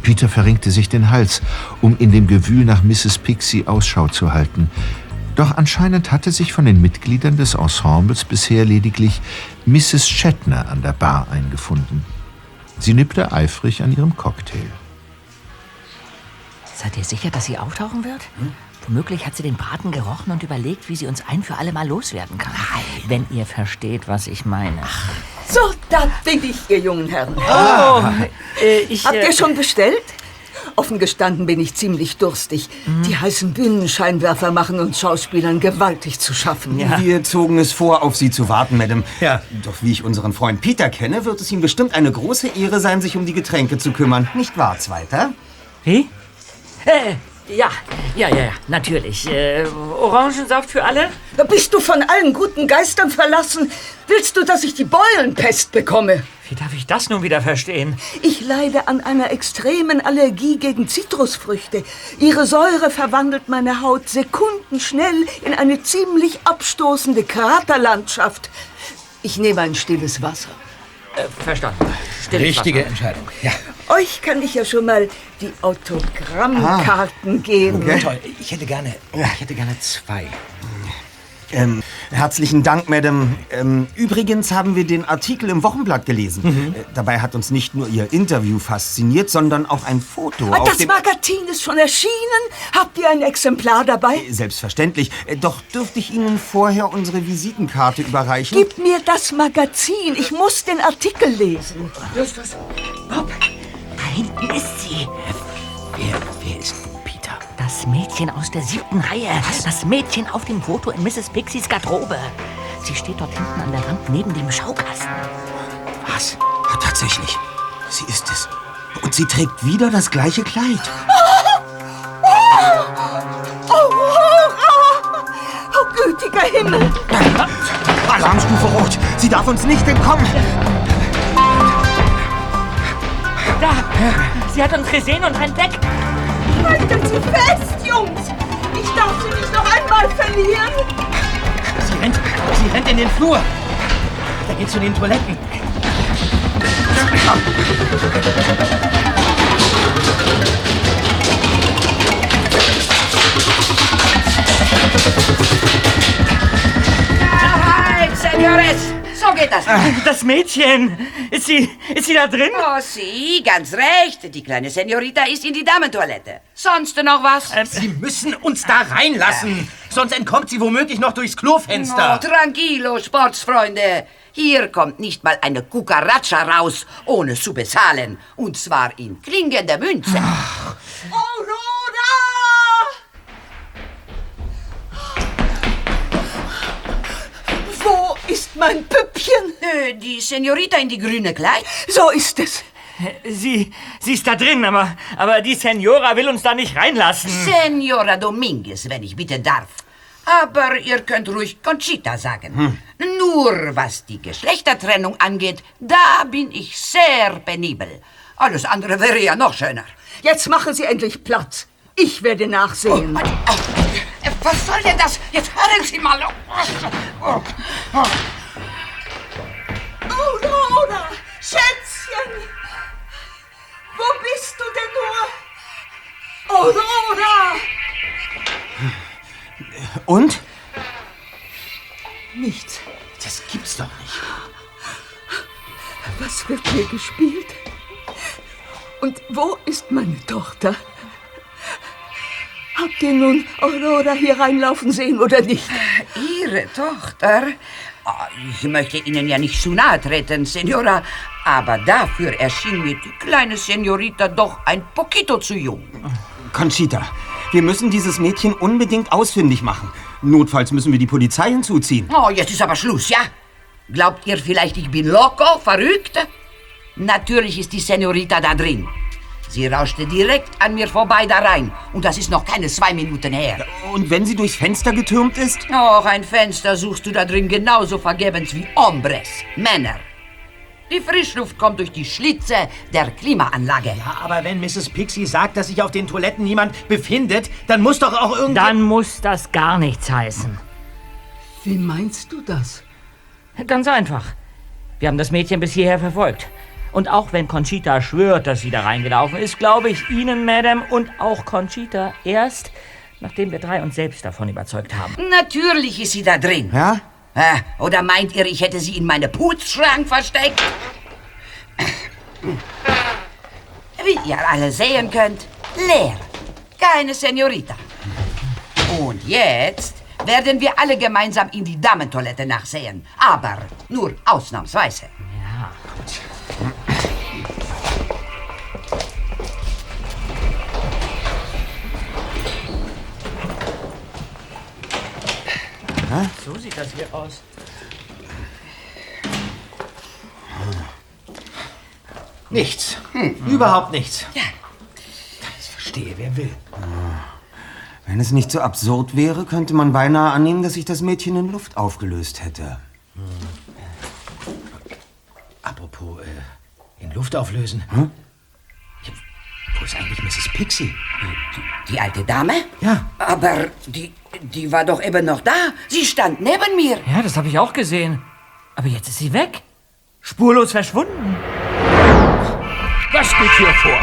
Peter verrenkte sich den Hals, um in dem Gewühl nach Mrs. Pixie Ausschau zu halten. Doch anscheinend hatte sich von den Mitgliedern des Ensembles bisher lediglich Mrs. Shatner an der Bar eingefunden. Sie nippte eifrig an ihrem Cocktail. Seid ihr sicher, dass sie auftauchen wird? Womöglich hat sie den Braten gerochen und überlegt, wie sie uns ein für alle Mal loswerden kann. Wenn ihr versteht, was ich meine. So, da bin ich, ihr jungen Herren. Oh, äh, ich, Habt äh, ihr schon bestellt? Offen gestanden bin ich ziemlich durstig. Die heißen Bühnenscheinwerfer machen uns Schauspielern gewaltig zu schaffen. Wir zogen es vor, auf Sie zu warten, Madame. Ja. Doch wie ich unseren Freund Peter kenne, wird es ihm bestimmt eine große Ehre sein, sich um die Getränke zu kümmern. Nicht wahr, Zweiter? Wie? Äh, ja, ja, ja, ja, natürlich. Äh, Orangensaft für alle? Bist du von allen guten Geistern verlassen? Willst du, dass ich die Beulenpest bekomme? Wie darf ich das nun wieder verstehen? Ich leide an einer extremen Allergie gegen Zitrusfrüchte. Ihre Säure verwandelt meine Haut sekundenschnell in eine ziemlich abstoßende Kraterlandschaft. Ich nehme ein stilles Wasser. Äh, verstanden. Stilles Richtige. Entscheidung. Ja. Euch kann ich ja schon mal die Autogrammkarten geben. Toll. Ich hätte gerne, ich hätte gerne zwei. Ähm, herzlichen Dank, Madame. Ähm, übrigens haben wir den Artikel im Wochenblatt gelesen. Äh, dabei hat uns nicht nur Ihr Interview fasziniert, sondern auch ein Foto Ah, auf Das dem... Magazin ist schon erschienen. Habt ihr ein Exemplar dabei? Selbstverständlich. Äh, Doch dürfte ich Ihnen vorher unsere Visitenkarte überreichen? Gib mir das Magazin. Ich muss den Artikel lesen. Da hinten ist sie. Wer, Das Mädchen aus der siebten Reihe. Das Mädchen auf dem Foto in Mrs. Pixies Garderobe. Sie steht dort hinten an der Wand neben dem Schaukasten. Was? Ja, tatsächlich. Sie ist es. Und sie trägt wieder das gleiche Kleid. Aurora! Oh, gütiger Himmel! Alarmstufe Rot. Sie darf uns nicht entkommen. Da! Sie hat uns gesehen und rennt weg. Haltet sie fest, Jungs! Ich darf sie nicht noch einmal verlieren! Sie rennt, sie rennt in den Flur. Da geht zu den Toiletten. Nein, Senores! So geht das. Das Mädchen! Ist sie, ist sie da drin? Oh, Sie, ganz recht. Die kleine Senorita ist in die Damentoilette. Sonst noch was? Sie müssen uns da reinlassen. Sonst entkommt sie womöglich noch durchs Oh, Klofenster. tranquilo, Sportsfreunde. Hier kommt nicht mal eine Cucaracha raus, ohne zu bezahlen. Und zwar in klingender Münze. Aurora! Wo ist mein Püppchen? Äh, die Senorita in die grüne Kleid? So ist es. Sie, sie ist da drin, aber, aber die Senora will uns da nicht reinlassen. Senora Dominguez, wenn ich bitten darf. Aber ihr könnt ruhig Conchita sagen. Nur was die Geschlechtertrennung angeht, da bin ich sehr penibel. Alles andere wäre ja noch schöner. Jetzt machen Sie endlich Platz. Ich werde nachsehen. Äh, Was soll denn das? Jetzt hören Sie mal. Oh, oh. Aurora! Schätzchen! Wo bist du denn nur? Aurora! Und? Nichts. Das gibt's doch nicht. Was wird hier gespielt? Und wo ist meine Tochter? Habt ihr nun Aurora hier reinlaufen sehen oder nicht? Ihre Tochter? Ich möchte Ihnen ja nicht zu nahe treten, Senora, aber dafür erschien mir die kleine Senorita doch ein poquito zu jung. Conchita, wir müssen dieses Mädchen unbedingt ausfindig machen. Notfalls müssen wir die Polizei hinzuziehen. Oh, jetzt ist aber Schluss, ja? Glaubt ihr vielleicht, ich bin loco, verrückt? Natürlich ist die Senorita da drin. Sie rauschte direkt an mir vorbei da rein. Und das ist noch keine zwei Minuten her. Und wenn sie durchs Fenster getürmt ist? Och, ein Fenster suchst du da drin genauso vergebens wie Hombres, Männer. Die Frischluft kommt durch die Schlitze der Klimaanlage. Ja, aber wenn Mrs. Pixie sagt, dass sich auf den Toiletten niemand befindet, dann muss doch auch irgendwie... Dann muss das gar nichts heißen. Wie meinst du das? Ganz einfach. Wir haben das Mädchen bis hierher verfolgt. Und auch wenn Conchita schwört, dass sie da reingelaufen ist, glaube ich Ihnen, Madame, und auch Conchita erst, nachdem wir drei uns selbst davon überzeugt haben. Natürlich ist sie da drin. Ja? Oder meint ihr, ich hätte sie in meine Putzschrank versteckt? Wie ihr alle sehen könnt, leer. Keine Senorita. Und jetzt werden wir alle gemeinsam in die Damentoilette nachsehen. Aber nur ausnahmsweise. Ja. So sieht das hier aus. Nichts. Überhaupt nichts. Ja. Das verstehe, wer will. Wenn es nicht so absurd wäre, könnte man beinahe annehmen, dass sich das Mädchen in Luft aufgelöst hätte. Apropos, äh, in Luft auflösen. Hm? Ja, wo ist eigentlich Mrs. Pixie? Die alte Dame? Ja. Aber die, die war doch eben noch da. Sie stand neben mir. Ja, das habe ich auch gesehen. Aber jetzt ist sie weg. Spurlos verschwunden. Was geht hier vor?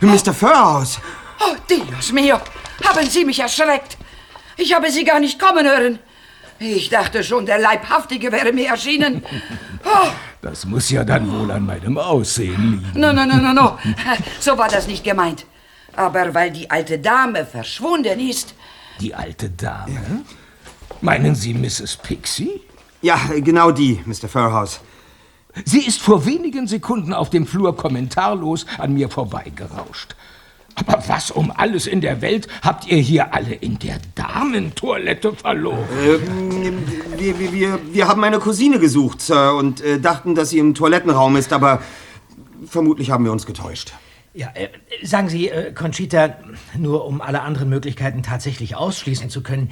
Mr. Furhouse! Oh, Dios mio, haben Sie mich erschreckt. Ich habe Sie gar nicht kommen hören. Ich dachte schon, der Leibhaftige wäre mir erschienen. Oh, Das muss ja dann wohl an meinem Aussehen liegen. no, no, no, no, no. So war das nicht gemeint. Aber weil die alte Dame verschwunden ist, Die alte Dame? Meinen Sie Mrs. Pixie? Ja, genau die, Mr. Furhouse. Sie ist vor wenigen Sekunden auf dem Flur kommentarlos an mir vorbeigerauscht. Aber was um alles in der Welt habt ihr hier alle in der Damentoilette verloren? Ähm, wir, wir, wir, wir haben eine Cousine gesucht, Sir, und äh, dachten, dass sie im Toilettenraum ist, aber vermutlich haben wir uns getäuscht. Ja, äh, sagen Sie, äh, Conchita, nur um alle anderen Möglichkeiten tatsächlich ausschließen zu können,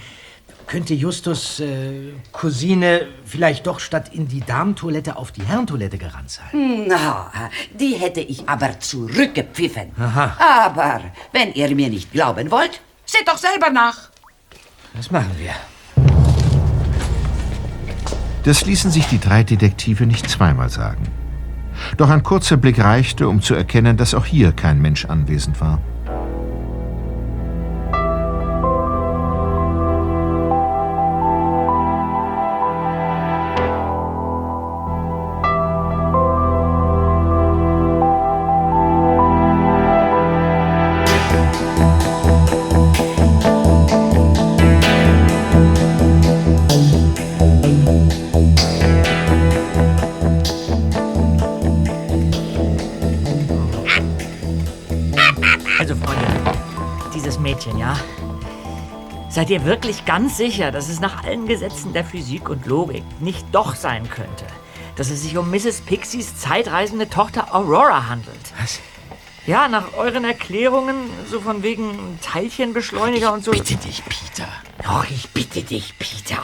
könnte Justus äh, Cousine vielleicht doch statt in die Damentoilette auf die Herrentoilette gerannt sein? na, die hätte ich aber zurückgepfiffen. Aha. Aber wenn ihr mir nicht glauben wollt, seht doch selber nach. Das machen wir. Das ließen sich die drei Detektive nicht zweimal sagen. Doch ein kurzer Blick reichte, um zu erkennen, dass auch hier kein Mensch anwesend war. Ganz sicher, dass es nach allen Gesetzen der Physik und Logik nicht doch sein könnte, dass es sich um Mrs. Pixies zeitreisende Tochter Aurora handelt? Was? Ja, nach euren Erklärungen, so von wegen Teilchenbeschleuniger und so. Bitte dich, Peter. Doch, ich bitte dich, Peter.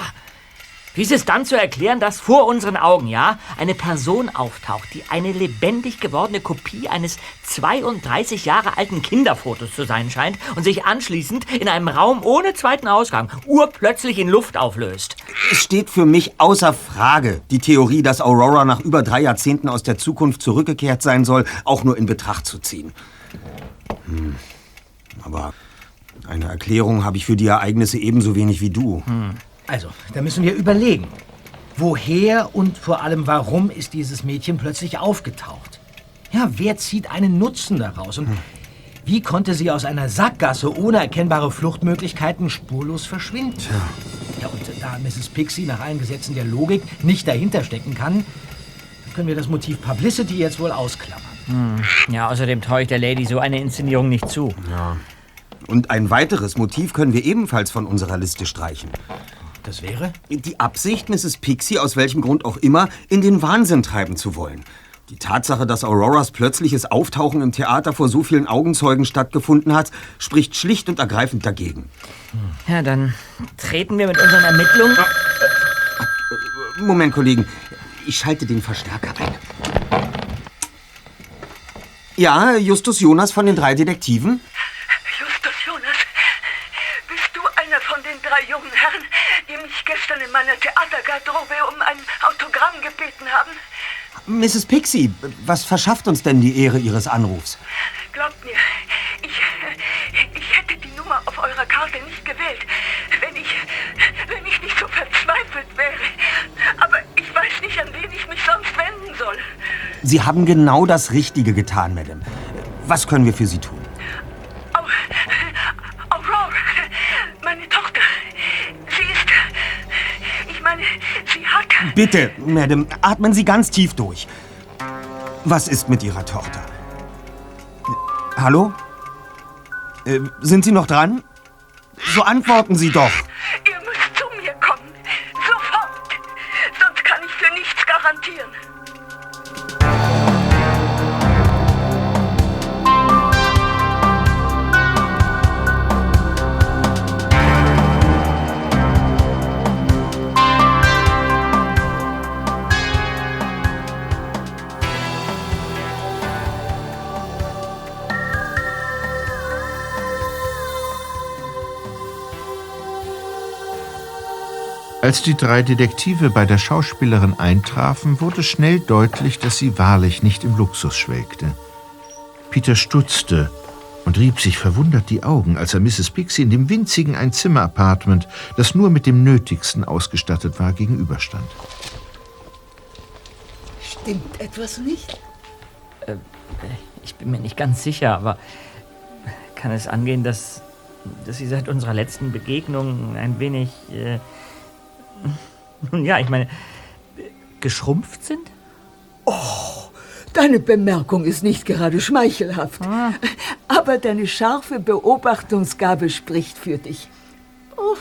Wie ist es dann zu erklären, dass vor unseren Augen, ja, eine Person auftaucht, die eine lebendig gewordene Kopie eines 32 Jahre alten Kinderfotos zu sein scheint und sich anschließend in einem Raum ohne zweiten Ausgang urplötzlich in Luft auflöst? Es steht für mich außer Frage, die Theorie, dass Aurora nach über drei Jahrzehnten aus der Zukunft zurückgekehrt sein soll, auch nur in Betracht zu ziehen. Hm. Aber eine Erklärung habe ich für die Ereignisse ebenso wenig wie du. Also, da müssen wir überlegen. Woher und vor allem warum ist dieses Mädchen plötzlich aufgetaucht? Ja, wer zieht einen Nutzen daraus? Und wie konnte sie aus einer Sackgasse ohne erkennbare Fluchtmöglichkeiten spurlos verschwinden? Ja, und da Mrs. Pixie nach allen Gesetzen der Logik nicht dahinter stecken kann, können wir das Motiv Publicity jetzt wohl ausklammern. Hm. Ja, außerdem traue ich der Lady so eine Inszenierung nicht zu. Ja. Und ein weiteres Motiv können wir ebenfalls von unserer Liste streichen. Das wäre? Die Absicht, Mrs. Pixie, aus welchem Grund auch immer, in den Wahnsinn treiben zu wollen. Die Tatsache, dass Auroras plötzliches Auftauchen im Theater vor so vielen Augenzeugen stattgefunden hat, spricht schlicht und ergreifend dagegen. Ja, dann treten wir mit unseren Ermittlungen. Moment, Kollegen. Ich schalte den Verstärker ein. Ja, Justus Jonas von den drei Detektiven? Justus Jonas, bist du einer von den drei jungen Herren, die mich gestern in meiner Theatergarderobe um ein Autogramm gebeten haben? Mrs. Pixie, was verschafft uns denn die Ehre Ihres Anrufs? Glaubt mir, ich, ich hätte die Nummer auf eurer Karte nicht gewählt, wenn ich, wenn ich nicht so verzweifelt wäre. Aber ich weiß nicht, an wen ich mich sonst wenden soll. Sie haben genau das Richtige getan, Madame. Was können wir für Sie tun? Aurora, Bitte, Madame, atmen Sie ganz tief durch. Was ist mit Ihrer Tochter? Hallo? Äh, sind Sie noch dran? So antworten Sie doch. Als die drei Detektive bei der Schauspielerin eintrafen, wurde schnell deutlich, dass sie wahrlich nicht im Luxus schwelgte. Peter stutzte und rieb sich verwundert die Augen, als er Mrs. Pixie in dem winzigen Einzimmer-Apartment, das nur mit dem Nötigsten ausgestattet war, gegenüberstand. Stimmt etwas nicht? Äh, ich bin mir nicht ganz sicher, aber kann es angehen, dass, dass Sie seit unserer letzten Begegnung ein wenig. Äh, nun ja, ich meine, geschrumpft sind? Oh, deine Bemerkung ist nicht gerade schmeichelhaft. Aber deine scharfe Beobachtungsgabe spricht für dich. Oh,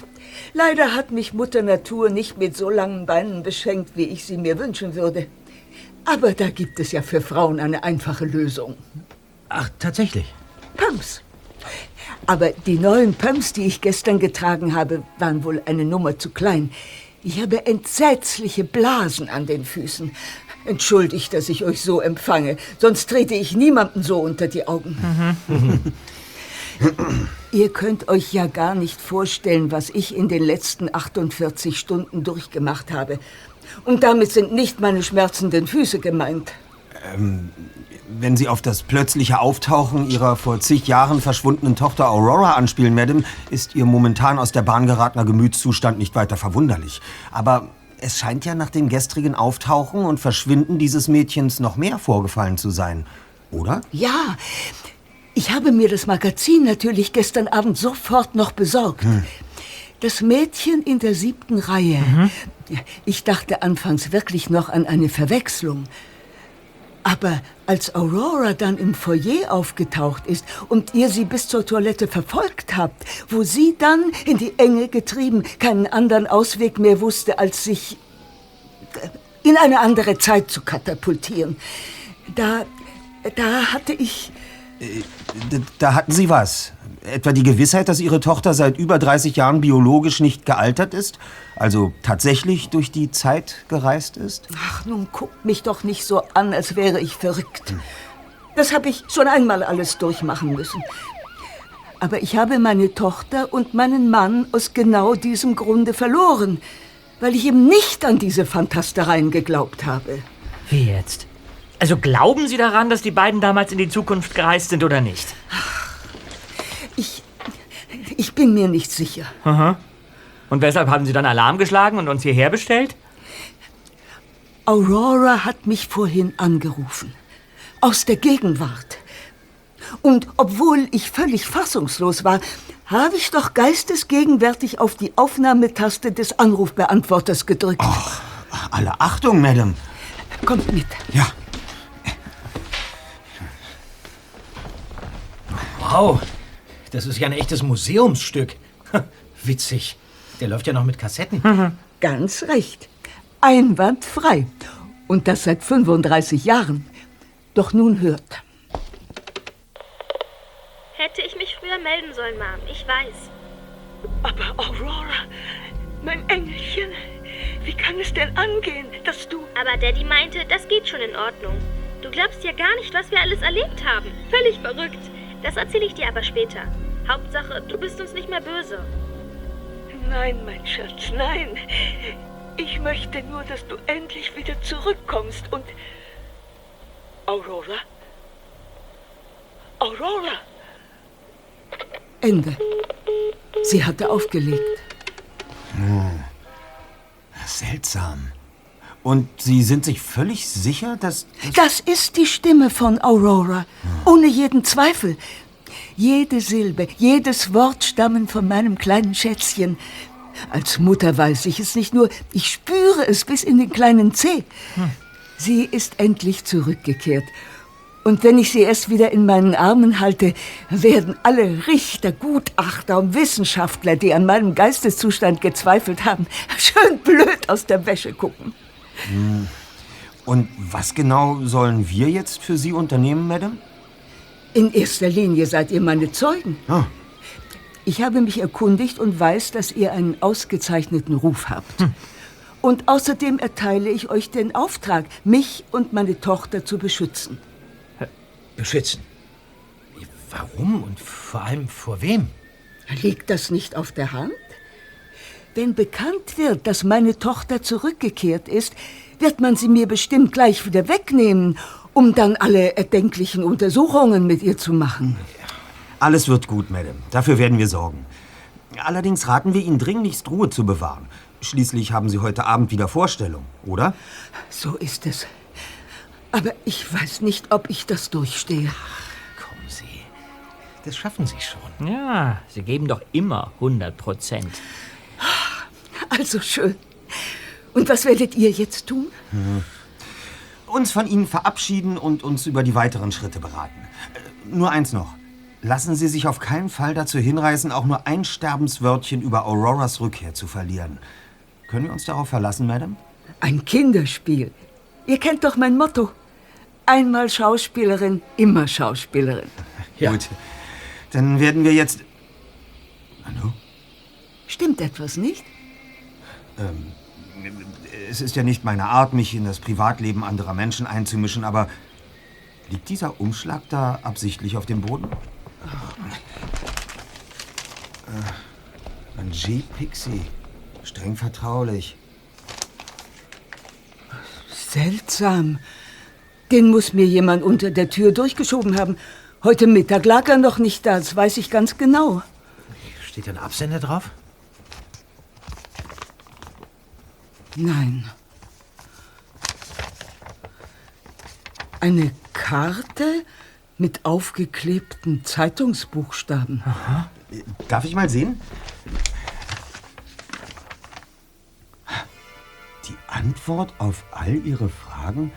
leider hat mich Mutter Natur nicht mit so langen Beinen beschenkt, wie ich sie mir wünschen würde. Aber da gibt es ja für Frauen eine einfache Lösung. Ach, tatsächlich? Pumps. Aber die neuen Pumps, die ich gestern getragen habe, waren wohl eine Nummer zu klein. Ich habe entsetzliche Blasen an den Füßen. Entschuldigt, dass ich euch so empfange, sonst trete ich niemandem so unter die Augen. Ihr könnt euch ja gar nicht vorstellen, was ich in den letzten 48 Stunden durchgemacht habe. Und damit sind nicht meine schmerzenden Füße gemeint. Ähm, wenn Sie auf das plötzliche Auftauchen Ihrer vor zig Jahren verschwundenen Tochter Aurora anspielen, Madame, ist Ihr momentan aus der Bahn geratener Gemütszustand nicht weiter verwunderlich. Aber es scheint ja nach dem gestrigen Auftauchen und Verschwinden dieses Mädchens noch mehr vorgefallen zu sein, oder? Ja, ich habe mir das Magazin natürlich gestern Abend sofort noch besorgt. Das Mädchen in der siebten Reihe. Ich dachte anfangs wirklich noch an eine Verwechslung. Aber als Aurora dann im Foyer aufgetaucht ist und ihr sie bis zur Toilette verfolgt habt, wo sie dann in die Enge getrieben keinen anderen Ausweg mehr wusste, als sich in eine andere Zeit zu katapultieren, da, da hatte ich... D da hatten Sie was. Etwa die Gewissheit, dass Ihre Tochter seit über 30 Jahren biologisch nicht gealtert ist? Also tatsächlich durch die Zeit gereist ist? Ach, nun guckt mich doch nicht so an, als wäre ich verrückt. Das habe ich schon einmal alles durchmachen müssen. Aber ich habe meine Tochter und meinen Mann aus genau diesem Grunde verloren, weil ich eben nicht an diese Fantastereien geglaubt habe. Wie jetzt? Also glauben Sie daran, dass die beiden damals in die Zukunft gereist sind oder nicht? Ich, ich bin mir nicht sicher. Aha. Und weshalb haben Sie dann Alarm geschlagen und uns hierher bestellt? Aurora hat mich vorhin angerufen. aus der Gegenwart. Und obwohl ich völlig fassungslos war, habe ich doch geistesgegenwärtig auf die Aufnahmetaste des Anrufbeantworters gedrückt. Alle Achtung, Madame. Kommt mit. Ja. Wow, das ist ja ein echtes Museumsstück. Witzig. Der läuft ja noch mit Kassetten. Ganz recht. Einwandfrei. Und das seit 35 Jahren. Doch nun hört. Hätte ich mich früher melden sollen, Mom. Ich weiß. Aber Aurora, mein Engelchen, wie kann es denn angehen, dass du... Aber Daddy meinte, das geht schon in Ordnung. Du glaubst ja gar nicht, was wir alles erlebt haben. Völlig verrückt. Das erzähle ich dir aber später. Hauptsache, du bist uns nicht mehr böse. Nein, mein Schatz, nein. Ich möchte nur, dass du endlich wieder zurückkommst und... Aurora? Aurora? Ende. Sie hatte aufgelegt. Hm. Seltsam. Und Sie sind sich völlig sicher, dass... Das ist die Stimme von Aurora. Ohne jeden Zweifel. Jede Silbe, jedes Wort stammen von meinem kleinen Schätzchen. Als Mutter weiß ich es nicht nur, ich spüre es bis in den kleinen Zeh. Sie ist endlich zurückgekehrt. Und wenn ich sie erst wieder in meinen Armen halte, werden alle Richter, Gutachter und Wissenschaftler, die an meinem Geisteszustand gezweifelt haben, schön blöd aus der Wäsche gucken. Hm. Und was genau sollen wir jetzt für Sie unternehmen, Madame? In erster Linie seid ihr meine Zeugen. Ich habe mich erkundigt und weiß, dass ihr einen ausgezeichneten Ruf habt. Und außerdem erteile ich euch den Auftrag, mich und meine Tochter zu beschützen. Beschützen. Warum und vor allem vor wem? Liegt das nicht auf der Hand? Wenn bekannt wird, dass meine Tochter zurückgekehrt ist, wird man sie mir bestimmt gleich wieder wegnehmen, um dann alle erdenklichen Untersuchungen mit ihr zu machen. Alles wird gut, Madame. Dafür werden wir sorgen. Allerdings raten wir Ihnen dringlichst Ruhe zu bewahren. Schließlich haben Sie heute Abend wieder Vorstellung, oder? So ist es. Aber ich weiß nicht, ob ich das durchstehe. Kommen Sie. Das schaffen Sie schon. Ja, Sie geben doch immer 100 Prozent. Also schön. Und was werdet ihr jetzt tun? Hm. Uns von Ihnen verabschieden und uns über die weiteren Schritte beraten. Äh, Nur eins noch. Lassen Sie sich auf keinen Fall dazu hinreißen, auch nur ein Sterbenswörtchen über Auroras Rückkehr zu verlieren. Können wir uns darauf verlassen, Madame? Ein Kinderspiel. Ihr kennt doch mein Motto. Einmal Schauspielerin, immer Schauspielerin. Gut. Dann werden wir jetzt. Hallo? Stimmt etwas nicht? Ähm, es ist ja nicht meine Art, mich in das Privatleben anderer Menschen einzumischen, aber liegt dieser Umschlag da absichtlich auf dem Boden? Äh, An G. Pixie. Streng vertraulich. Seltsam. Den muss mir jemand unter der Tür durchgeschoben haben. Heute Mittag lag er noch nicht da, das weiß ich ganz genau. Steht da ein Absender drauf? Nein. Eine Karte mit aufgeklebten Zeitungsbuchstaben. Aha. Darf ich mal sehen? Die Antwort auf all Ihre Fragen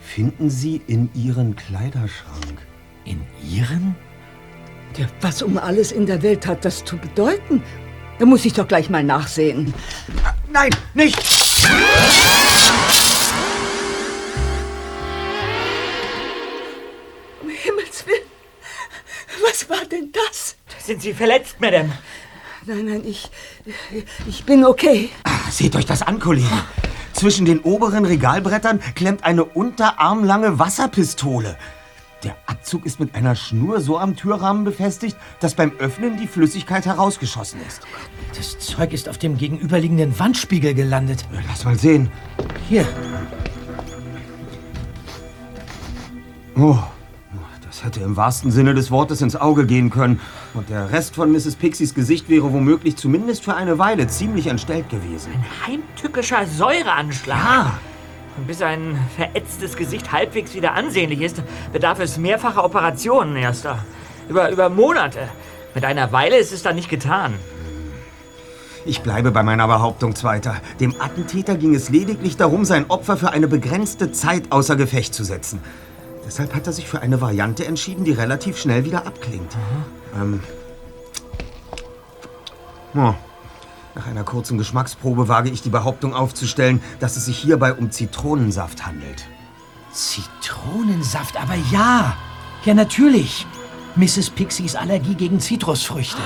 finden Sie in Ihren Kleiderschrank. In Ihren? Ja, was um alles in der Welt hat das zu bedeuten? Da muss ich doch gleich mal nachsehen. Nein, nicht! Um Himmels Willen. Was war denn das? Sind Sie verletzt, Madame? Nein, nein, ich. Ich bin okay. Ah, Seht euch das an, Kollegen. Zwischen den oberen Regalbrettern klemmt eine unterarmlange Wasserpistole. Der Abzug ist mit einer Schnur so am Türrahmen befestigt, dass beim Öffnen die Flüssigkeit herausgeschossen ist. Das Zeug ist auf dem gegenüberliegenden Wandspiegel gelandet. Lass mal sehen. Hier. Oh, das hätte im wahrsten Sinne des Wortes ins Auge gehen können. Und der Rest von Mrs. Pixies Gesicht wäre womöglich zumindest für eine Weile ziemlich entstellt gewesen. Heimtückischer Säureanschlag. Ja. Bis ein verätztes Gesicht halbwegs wieder ansehnlich ist, bedarf es mehrfacher Operationen, Erster. Über, über Monate. Mit einer Weile ist es dann nicht getan. Ich bleibe bei meiner Behauptung, Zweiter. Dem Attentäter ging es lediglich darum, sein Opfer für eine begrenzte Zeit außer Gefecht zu setzen. Deshalb hat er sich für eine Variante entschieden, die relativ schnell wieder abklingt. Ähm. Oh. Nach einer kurzen Geschmacksprobe wage ich die Behauptung aufzustellen, dass es sich hierbei um Zitronensaft handelt. Zitronensaft, aber ja. Ja, natürlich. Mrs. Pixies Allergie gegen Zitrusfrüchte.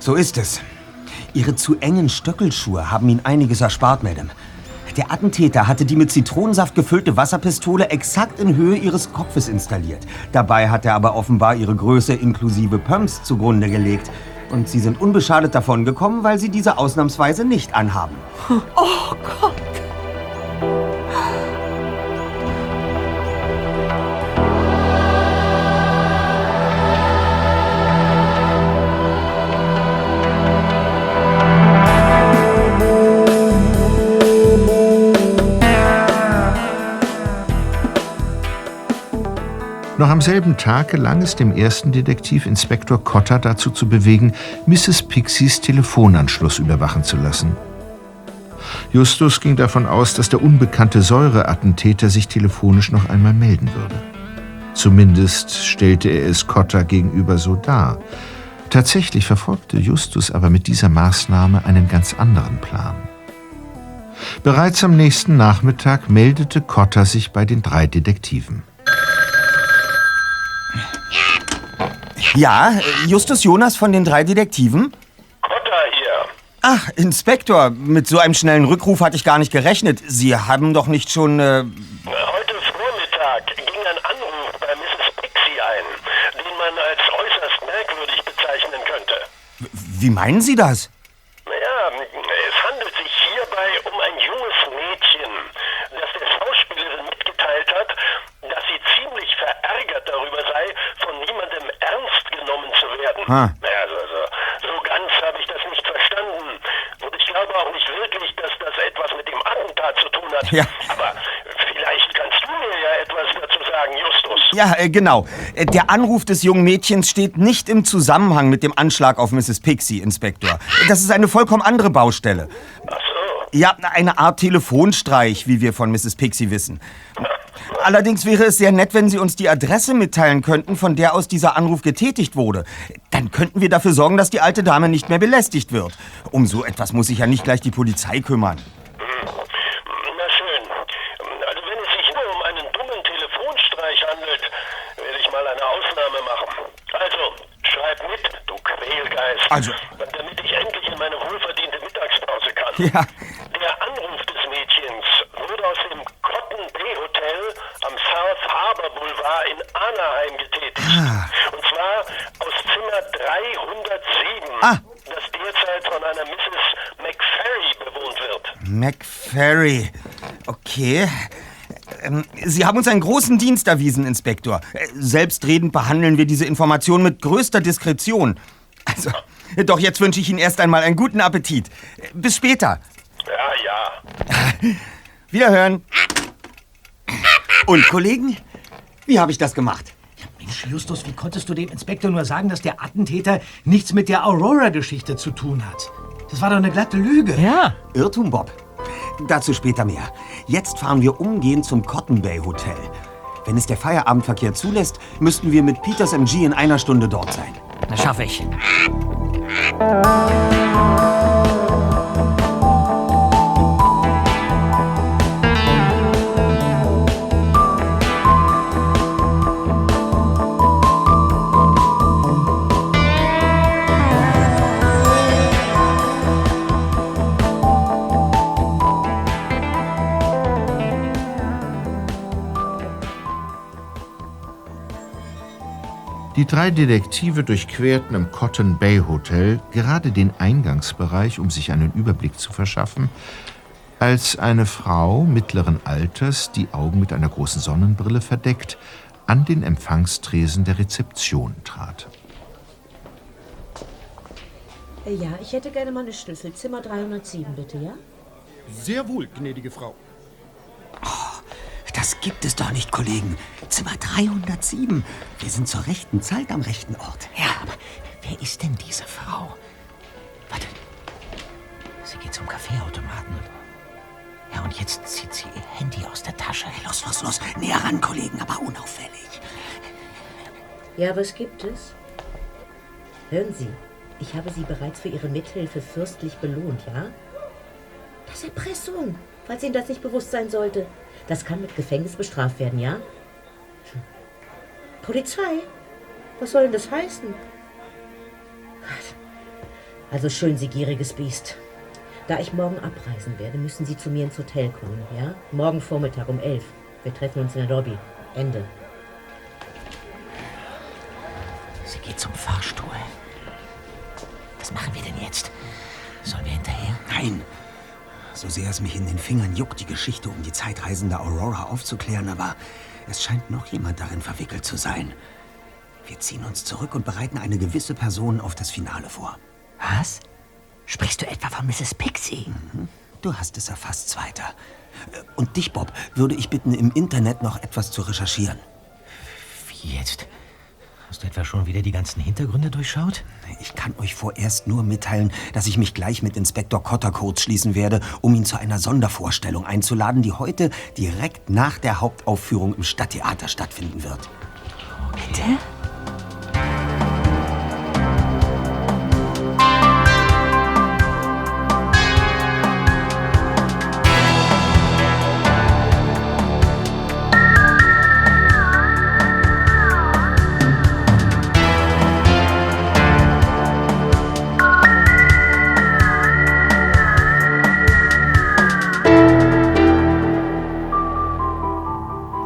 So ist es. Ihre zu engen Stöckelschuhe haben Ihnen einiges erspart, Madame. Der Attentäter hatte die mit Zitronensaft gefüllte Wasserpistole exakt in Höhe ihres Kopfes installiert. Dabei hat er aber offenbar ihre Größe inklusive Pumps zugrunde gelegt. Und sie sind unbeschadet davon gekommen, weil sie diese ausnahmsweise nicht anhaben. Oh Gott. Noch am selben Tag gelang es dem ersten Detektiv Inspektor Cotter dazu zu bewegen, Mrs. Pixies Telefonanschluss überwachen zu lassen. Justus ging davon aus, dass der unbekannte Säureattentäter sich telefonisch noch einmal melden würde. Zumindest stellte er es Cotter gegenüber so dar. Tatsächlich verfolgte Justus aber mit dieser Maßnahme einen ganz anderen Plan. Bereits am nächsten Nachmittag meldete Cotter sich bei den drei Detektiven. Ja, Justus Jonas von den drei Detektiven? Cotter hier. Ach, Inspektor, mit so einem schnellen Rückruf hatte ich gar nicht gerechnet. Sie haben doch nicht schon... Äh Heute Vormittag ging ein Anruf bei Mrs. Pixie ein, den man als äußerst merkwürdig bezeichnen könnte. Wie meinen Sie das? Naja, es handelt sich hierbei um ein junges Mädchen, das der Schauspielerin mitgeteilt hat, dass sie ziemlich verärgert darüber sei, von niemandem ernst genommen zu werden. Ah. Naja, also, also, so ganz habe ich das nicht verstanden. Und ich glaube auch nicht wirklich, dass das etwas mit dem Attentat zu tun hat. Ja. Aber vielleicht kannst du mir ja etwas dazu sagen, Justus. Ja, äh, genau. Äh, Der Anruf des jungen Mädchens steht nicht im Zusammenhang mit dem Anschlag auf Mrs. Pixie, Inspektor. Das ist eine vollkommen andere Baustelle. Ach so. Ja, eine Art Telefonstreich, wie wir von Mrs. Pixie wissen. Allerdings wäre es sehr nett, wenn Sie uns die Adresse mitteilen könnten, von der aus dieser Anruf getätigt wurde. Dann könnten wir dafür sorgen, dass die alte Dame nicht mehr belästigt wird. Um so etwas muss sich ja nicht gleich die Polizei kümmern. Na schön. Also wenn es sich nur um einen dummen Telefonstreich handelt, werde ich mal eine Ausnahme machen. Also, schreib mit, du Quälgeist. Also- Damit ich endlich in meine wohlverdiente Mittagspause kann. Ja. Der Anruf des Mädchens wurde aus dem Cotton Bay Hotel am South Boulevard in Anaheim getätigt. Ah. Und zwar aus Zimmer 307, Ah. das derzeit von einer Mrs. McFerry bewohnt wird. McFerry. Okay. Ähm, Sie haben uns einen großen Dienst erwiesen, Inspektor. Äh, Selbstredend behandeln wir diese Information mit größter Diskretion. Also, doch jetzt wünsche ich Ihnen erst einmal einen guten Appetit. Äh, Bis später. Ja, ja. Wiederhören. Und, Kollegen, wie habe ich das gemacht? Mensch, Justus, wie konntest du dem Inspektor nur sagen, dass der Attentäter nichts mit der Aurora-Geschichte zu tun hat? Das war doch eine glatte Lüge. Ja. Irrtum, Bob. Dazu später mehr. Jetzt fahren wir umgehend zum Cotton Bay Hotel. Wenn es der Feierabendverkehr zulässt, müssten wir mit Peters MG in einer Stunde dort sein. Das schaffe ich. Die drei Detektive durchquerten im Cotton Bay Hotel gerade den Eingangsbereich, um sich einen Überblick zu verschaffen, als eine Frau mittleren Alters, die Augen mit einer großen Sonnenbrille verdeckt, an den Empfangstresen der Rezeption trat. Äh, Ja, ich hätte gerne mal eine Schlüssel. Zimmer 307, bitte, ja? Sehr wohl, gnädige Frau. Gibt es doch nicht, Kollegen. Zimmer 307. Wir sind zur rechten Zeit am rechten Ort. Ja, aber wer ist denn diese Frau? Warte. Sie geht zum Kaffeeautomaten. Ja, und jetzt zieht sie ihr Handy aus der Tasche. Los, los, los. Näher ran, Kollegen, aber unauffällig. Ja, was gibt es? Hören Sie, ich habe Sie bereits für Ihre Mithilfe fürstlich belohnt, ja? Das ist Erpressung, falls Ihnen das nicht bewusst sein sollte. Das kann mit Gefängnis bestraft werden, ja? Polizei? Was soll denn das heißen? Also schön, Sie gieriges Biest. Da ich morgen abreisen werde, müssen Sie zu mir ins Hotel kommen, ja? Morgen Vormittag um elf. Wir treffen uns in der Lobby. Ende. Sie geht zum Fahrstuhl. Was machen wir denn jetzt? Sollen wir hinterher? Nein. So sehr es mich in den Fingern juckt, die Geschichte um die zeitreisende Aurora aufzuklären, aber es scheint noch jemand darin verwickelt zu sein. Wir ziehen uns zurück und bereiten eine gewisse Person auf das Finale vor. Was? Sprichst du etwa von Mrs. Pixie? Mhm. Du hast es erfasst, Zweiter. Äh, Und dich, Bob, würde ich bitten, im Internet noch etwas zu recherchieren. Wie jetzt? Hast du etwa schon wieder die ganzen Hintergründe durchschaut? Ich kann euch vorerst nur mitteilen, dass ich mich gleich mit Inspektor Cotter kurz schließen werde, um ihn zu einer Sondervorstellung einzuladen, die heute direkt nach der Hauptaufführung im Stadttheater stattfinden wird. Bitte?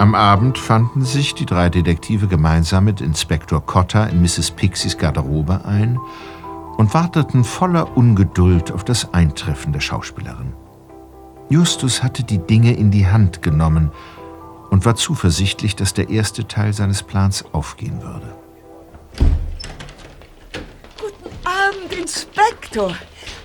Am Abend fanden sich die drei Detektive gemeinsam mit Inspektor Cotter in Mrs. Pixies Garderobe ein und warteten voller Ungeduld auf das Eintreffen der Schauspielerin. Justus hatte die Dinge in die Hand genommen und war zuversichtlich, dass der erste Teil seines Plans aufgehen würde. Abend, Inspektor.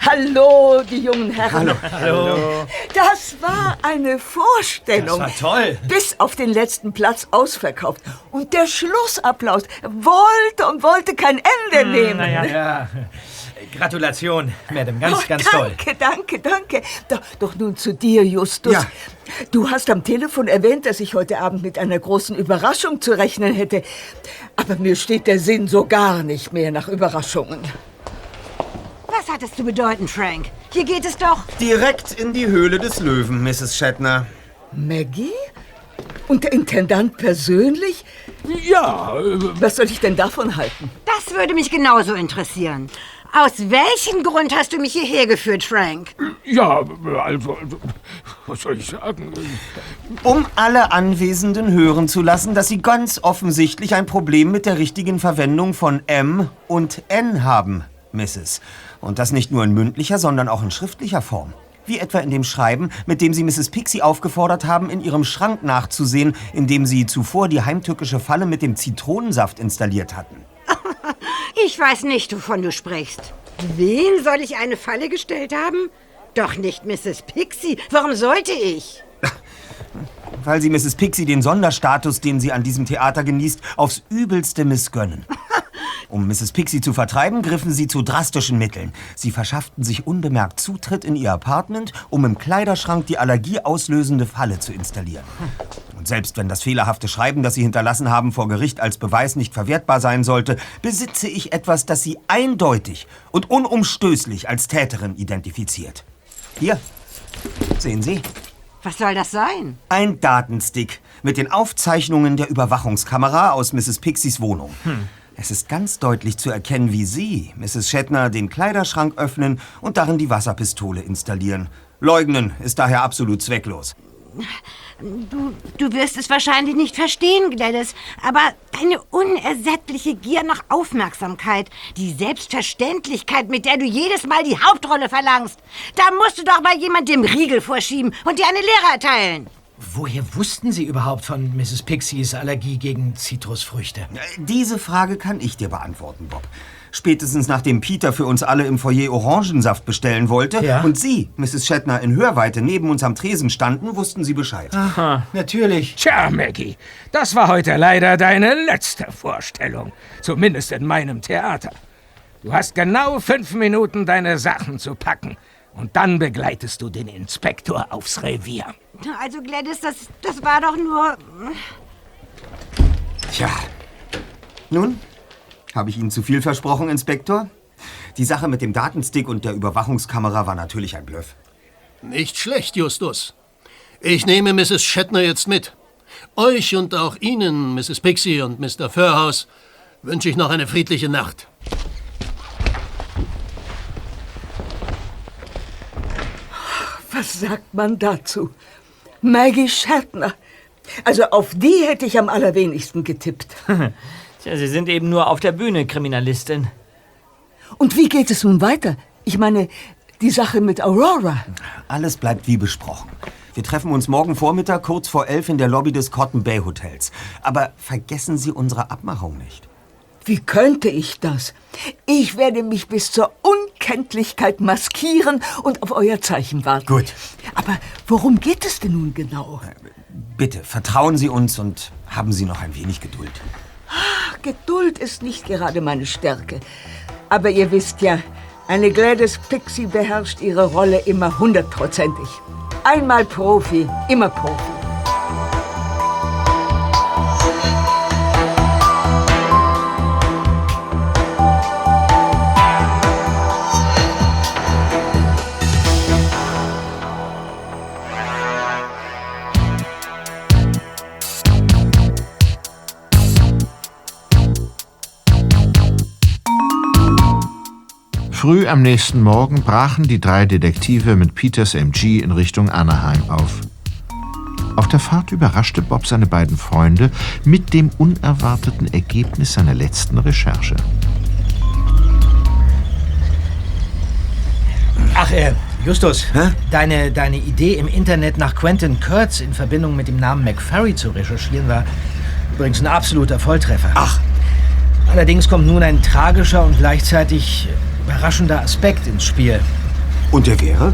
Hallo, die jungen Herren. Hallo. Hallo. Das war eine Vorstellung. Das war toll. Bis auf den letzten Platz ausverkauft. Und der Schlussapplaus wollte und wollte kein Ende nehmen. Naja, ja. Gratulation, Madame. Ganz, Oh, ganz danke, toll. danke, danke. Doch, doch nun zu dir, Justus. Ja. Du hast am Telefon erwähnt, dass ich heute Abend mit einer großen Überraschung zu rechnen hätte. Aber mir steht der Sinn so gar nicht mehr nach Überraschungen. Was hat es zu bedeuten, Frank? Hier geht es doch. Direkt in die Höhle des Löwen, Mrs. Shatner. Maggie? Und der Intendant persönlich? Ja. Was soll ich denn davon halten? Das würde mich genauso interessieren. Aus welchem Grund hast du mich hierher geführt, Frank? Ja, also, was soll ich sagen? Um alle Anwesenden hören zu lassen, dass sie ganz offensichtlich ein Problem mit der richtigen Verwendung von M und N haben, Mrs. Und das nicht nur in mündlicher, sondern auch in schriftlicher Form. Wie etwa in dem Schreiben, mit dem Sie Mrs. Pixie aufgefordert haben, in ihrem Schrank nachzusehen, in dem Sie zuvor die heimtückische Falle mit dem Zitronensaft installiert hatten. Ich weiß nicht, wovon du sprichst. Wen soll ich eine Falle gestellt haben? Doch nicht Mrs. Pixie. Warum sollte ich? Weil Sie Mrs. Pixie den Sonderstatus, den sie an diesem Theater genießt, aufs Übelste missgönnen. Um Mrs. Pixie zu vertreiben, griffen sie zu drastischen Mitteln. Sie verschafften sich unbemerkt Zutritt in ihr Apartment, um im Kleiderschrank die allergieauslösende Falle zu installieren. Und selbst wenn das fehlerhafte Schreiben, das sie hinterlassen haben, vor Gericht als Beweis nicht verwertbar sein sollte, besitze ich etwas, das sie eindeutig und unumstößlich als Täterin identifiziert. Hier, sehen Sie. Was soll das sein? Ein Datenstick mit den Aufzeichnungen der Überwachungskamera aus Mrs. Pixies Wohnung. Es ist ganz deutlich zu erkennen, wie Sie, Mrs. Shatner, den Kleiderschrank öffnen und darin die Wasserpistole installieren. Leugnen ist daher absolut zwecklos. Du, du wirst es wahrscheinlich nicht verstehen, Gladys, aber deine unersättliche Gier nach Aufmerksamkeit, die Selbstverständlichkeit, mit der du jedes Mal die Hauptrolle verlangst, da musst du doch mal jemand dem Riegel vorschieben und dir eine Lehre erteilen. Woher wussten Sie überhaupt von Mrs. Pixies Allergie gegen Zitrusfrüchte? Diese Frage kann ich dir beantworten, Bob. Spätestens nachdem Peter für uns alle im Foyer Orangensaft bestellen wollte Ja? und Sie, Mrs. Shatner, in Hörweite neben uns am Tresen standen, wussten Sie Bescheid. Aha, natürlich. Tja, Maggie, das war heute leider deine letzte Vorstellung. Zumindest in meinem Theater. Du hast genau fünf Minuten, deine Sachen zu packen. Und dann begleitest du den Inspektor aufs Revier. Also Gladys, das, das war doch nur... Tja. Nun, habe ich Ihnen zu viel versprochen, Inspektor? Die Sache mit dem Datenstick und der Überwachungskamera war natürlich ein Bluff. Nicht schlecht, Justus. Ich nehme Mrs. Shatner jetzt mit. Euch und auch Ihnen, Mrs. Pixie und Mr. Furhouse, wünsche ich noch eine friedliche Nacht. Was sagt man dazu? Maggie Shatner. Also auf die hätte ich am allerwenigsten getippt. Tja, Sie sind eben nur auf der Bühne Kriminalistin. Und wie geht es nun weiter? Ich meine, die Sache mit Aurora. Alles bleibt wie besprochen. Wir treffen uns morgen Vormittag kurz vor elf in der Lobby des Cotton Bay Hotels. Aber vergessen Sie unsere Abmachung nicht. Wie könnte ich das? Ich werde mich bis zur Unkenntlichkeit maskieren und auf euer Zeichen warten. Gut. Aber worum geht es denn nun genau? Bitte, vertrauen Sie uns und haben Sie noch ein wenig Geduld. Ach, Geduld ist nicht gerade meine Stärke. Aber ihr wisst ja, eine Gladys Pixie beherrscht ihre Rolle immer hundertprozentig. Einmal Profi, immer Profi. Früh am nächsten Morgen brachen die drei Detektive mit Peters MG in Richtung Anaheim auf. Auf der Fahrt überraschte Bob seine beiden Freunde mit dem unerwarteten Ergebnis seiner letzten Recherche. Ach, äh, Justus, deine, deine Idee im Internet nach Quentin Kurtz in Verbindung mit dem Namen McFerry zu recherchieren war übrigens ein absoluter Volltreffer. Ach. Allerdings kommt nun ein tragischer und gleichzeitig überraschender Aspekt ins Spiel. Und der wäre?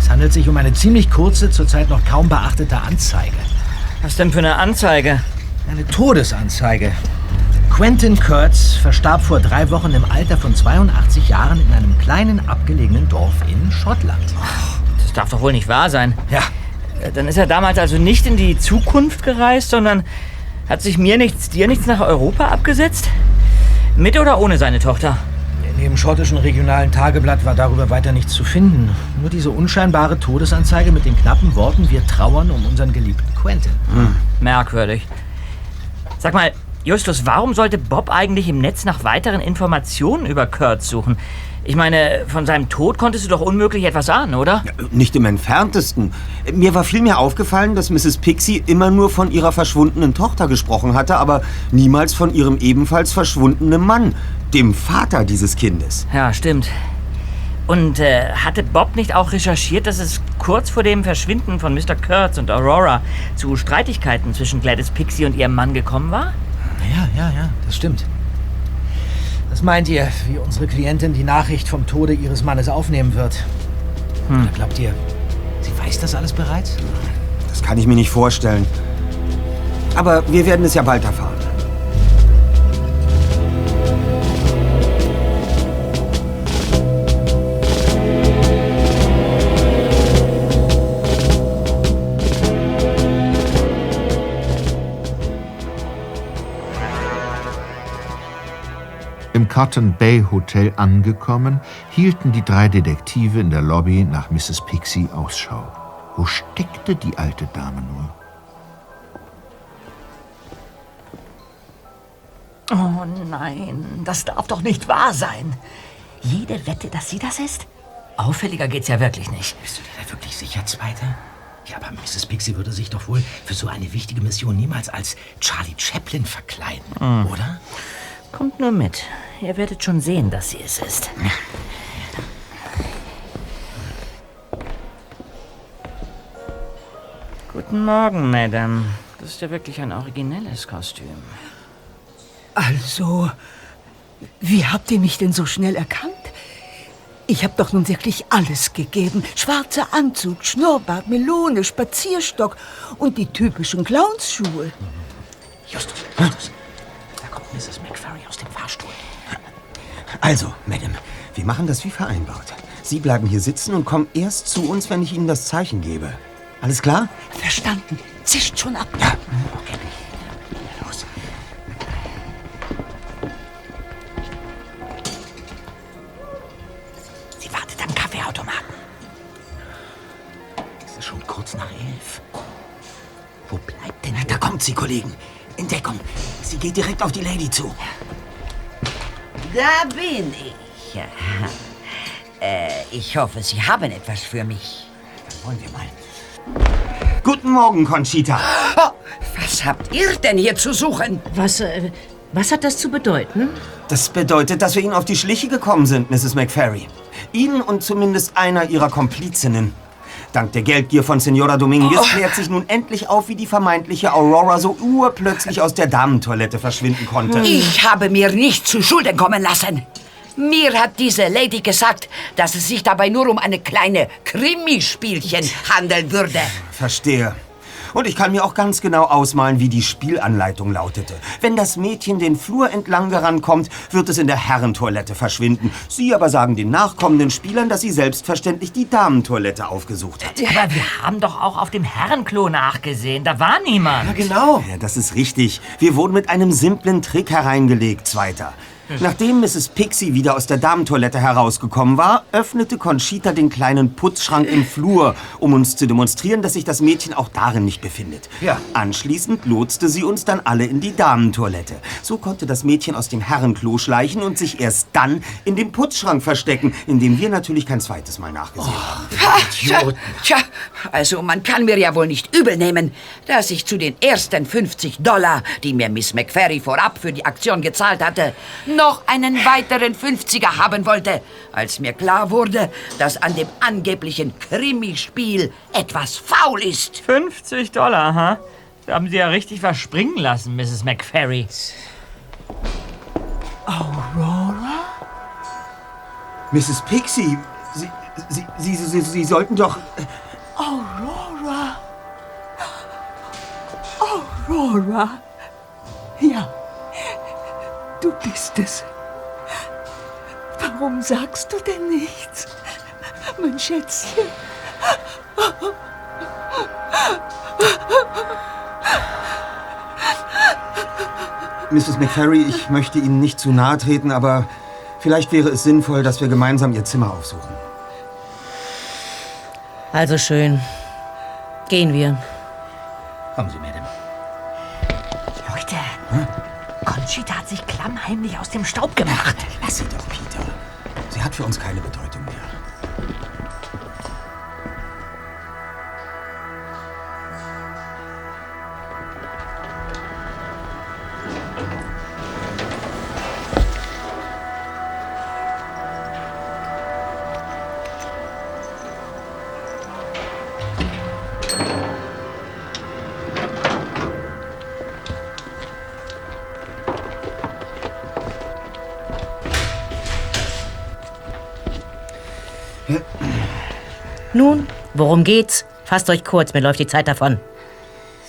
Es handelt sich um eine ziemlich kurze, zurzeit noch kaum beachtete Anzeige. Was denn für eine Anzeige? Eine Todesanzeige. Quentin Kurtz verstarb vor drei Wochen im Alter von 82 Jahren in einem kleinen abgelegenen Dorf in Schottland. Das darf doch wohl nicht wahr sein. Ja. Äh, Dann ist er damals also nicht in die Zukunft gereist, sondern hat sich mir nichts, dir nichts nach Europa abgesetzt? Mit oder ohne seine Tochter? In dem schottischen regionalen Tageblatt war darüber weiter nichts zu finden. Nur diese unscheinbare Todesanzeige mit den knappen Worten Wir trauern um unseren geliebten Quentin. Merkwürdig. Sag mal, Justus, warum sollte Bob eigentlich im Netz nach weiteren Informationen über Kurt suchen? Ich meine, von seinem Tod konntest du doch unmöglich etwas ahnen, oder? Nicht im entferntesten. Mir war vielmehr aufgefallen, dass Mrs. Pixie immer nur von ihrer verschwundenen Tochter gesprochen hatte, aber niemals von ihrem ebenfalls verschwundenen Mann, dem Vater dieses Kindes. Ja, stimmt. Und äh, hatte Bob nicht auch recherchiert, dass es kurz vor dem Verschwinden von Mr. Kurtz und Aurora zu Streitigkeiten zwischen Gladys Pixie und ihrem Mann gekommen war? Ja, ja, ja, das stimmt. Was meint ihr, wie unsere Klientin die Nachricht vom Tode ihres Mannes aufnehmen wird? Hm. Oder glaubt ihr, sie weiß das alles bereits? Das kann ich mir nicht vorstellen. Aber wir werden es ja bald erfahren. Cotton Bay Hotel angekommen, hielten die drei Detektive in der Lobby nach Mrs. Pixie Ausschau. Wo steckte die alte Dame nur? Oh nein, das darf doch nicht wahr sein. Jede Wette, dass sie das ist? Auffälliger geht's ja wirklich nicht. Bist du dir da wirklich sicher, Zweiter? Ja, aber Mrs. Pixie würde sich doch wohl für so eine wichtige Mission niemals als Charlie Chaplin verkleiden, Hm. oder? Kommt nur mit. Ihr werdet schon sehen, dass sie es ist. Guten Morgen, Madame. Das ist ja wirklich ein originelles Kostüm. Also, Wie habt ihr mich denn so schnell erkannt? Ich habe doch nun wirklich alles gegeben. Schwarzer Anzug, Schnurrbart, Melone, Spazierstock und die typischen Clownsschuhe. Justus, Justus. Also, Madame, wir machen das wie vereinbart. Sie bleiben hier sitzen und kommen erst zu uns, wenn ich Ihnen das Zeichen gebe. Alles klar? Verstanden. Zischt schon ab. Ja, okay. Los. Sie wartet am Kaffeeautomaten. Es ist schon kurz nach elf. Wo bleibt denn... Da kommt sie, Kollegen. In Deckung. Sie geht direkt auf die Lady zu. Da bin ich. Äh, ich hoffe, Sie haben etwas für mich. Dann wollen wir mal. Guten Morgen, Conchita. Oh, was habt ihr denn hier zu suchen? Was, äh, was hat das zu bedeuten? Das bedeutet, dass wir Ihnen auf die Schliche gekommen sind, Mrs. McFerry. Ihnen und zumindest einer Ihrer Komplizinnen. Dank der Geldgier von Senora Dominguez Oh. klärt sich nun endlich auf, wie die vermeintliche Aurora so urplötzlich aus der Damentoilette verschwinden konnte. Ich habe mir nicht zu Schulden kommen lassen. Mir hat diese Lady gesagt, dass es sich dabei nur um eine kleine Krimispielchen handeln würde. Verstehe. Und ich kann mir auch ganz genau ausmalen, wie die Spielanleitung lautete. Wenn das Mädchen den Flur entlang gerannt kommt, wird es in der Herrentoilette verschwinden. Sie aber sagen den nachkommenden Spielern, dass sie selbstverständlich die Damentoilette aufgesucht hat. Aber wir haben doch auch auf dem Herrenklo nachgesehen. Da war niemand. genau. Ja, das ist richtig. Wir wurden mit einem simplen Trick hereingelegt, Zweiter. Nachdem Mrs. Pixie wieder aus der Damentoilette herausgekommen war, öffnete Conchita den kleinen Putzschrank im Flur, um uns zu demonstrieren, dass sich das Mädchen auch darin nicht befindet. Ja. Anschließend lotste sie uns dann alle in die Damentoilette. So konnte das Mädchen aus dem Herrenklo schleichen und sich erst dann in dem Putzschrank verstecken, in dem wir natürlich kein zweites Mal nachgesehen haben. Tja, tja, also man kann mir ja wohl nicht übel nehmen, dass ich zu den ersten 50 Dollar, die mir Miss McFerry vorab für die Aktion gezahlt hatte, noch einen weiteren 50er haben wollte, als mir klar wurde, dass an dem angeblichen Krimispiel etwas faul ist. 50 Dollar, ha? Da haben Sie ja richtig was springen lassen, Mrs. McFerry. Aurora? Mrs. Pixie, Sie, Sie, Sie, Sie, Sie sollten doch... Aurora. Aurora. Ja, du bist es. Warum sagst du denn nichts? Mein Schätzchen. Mrs. McFerry, ich möchte Ihnen nicht zu nahe treten, aber vielleicht wäre es sinnvoll, dass wir gemeinsam Ihr Zimmer aufsuchen. Also schön. Gehen wir. Kommen Sie, Madame. Conchita hat sich klammheimlich aus dem Staub gemacht. Lass sie doch, Peter. Sie hat für uns keine Bedeutung worum geht's? Fasst euch kurz, mir läuft die Zeit davon.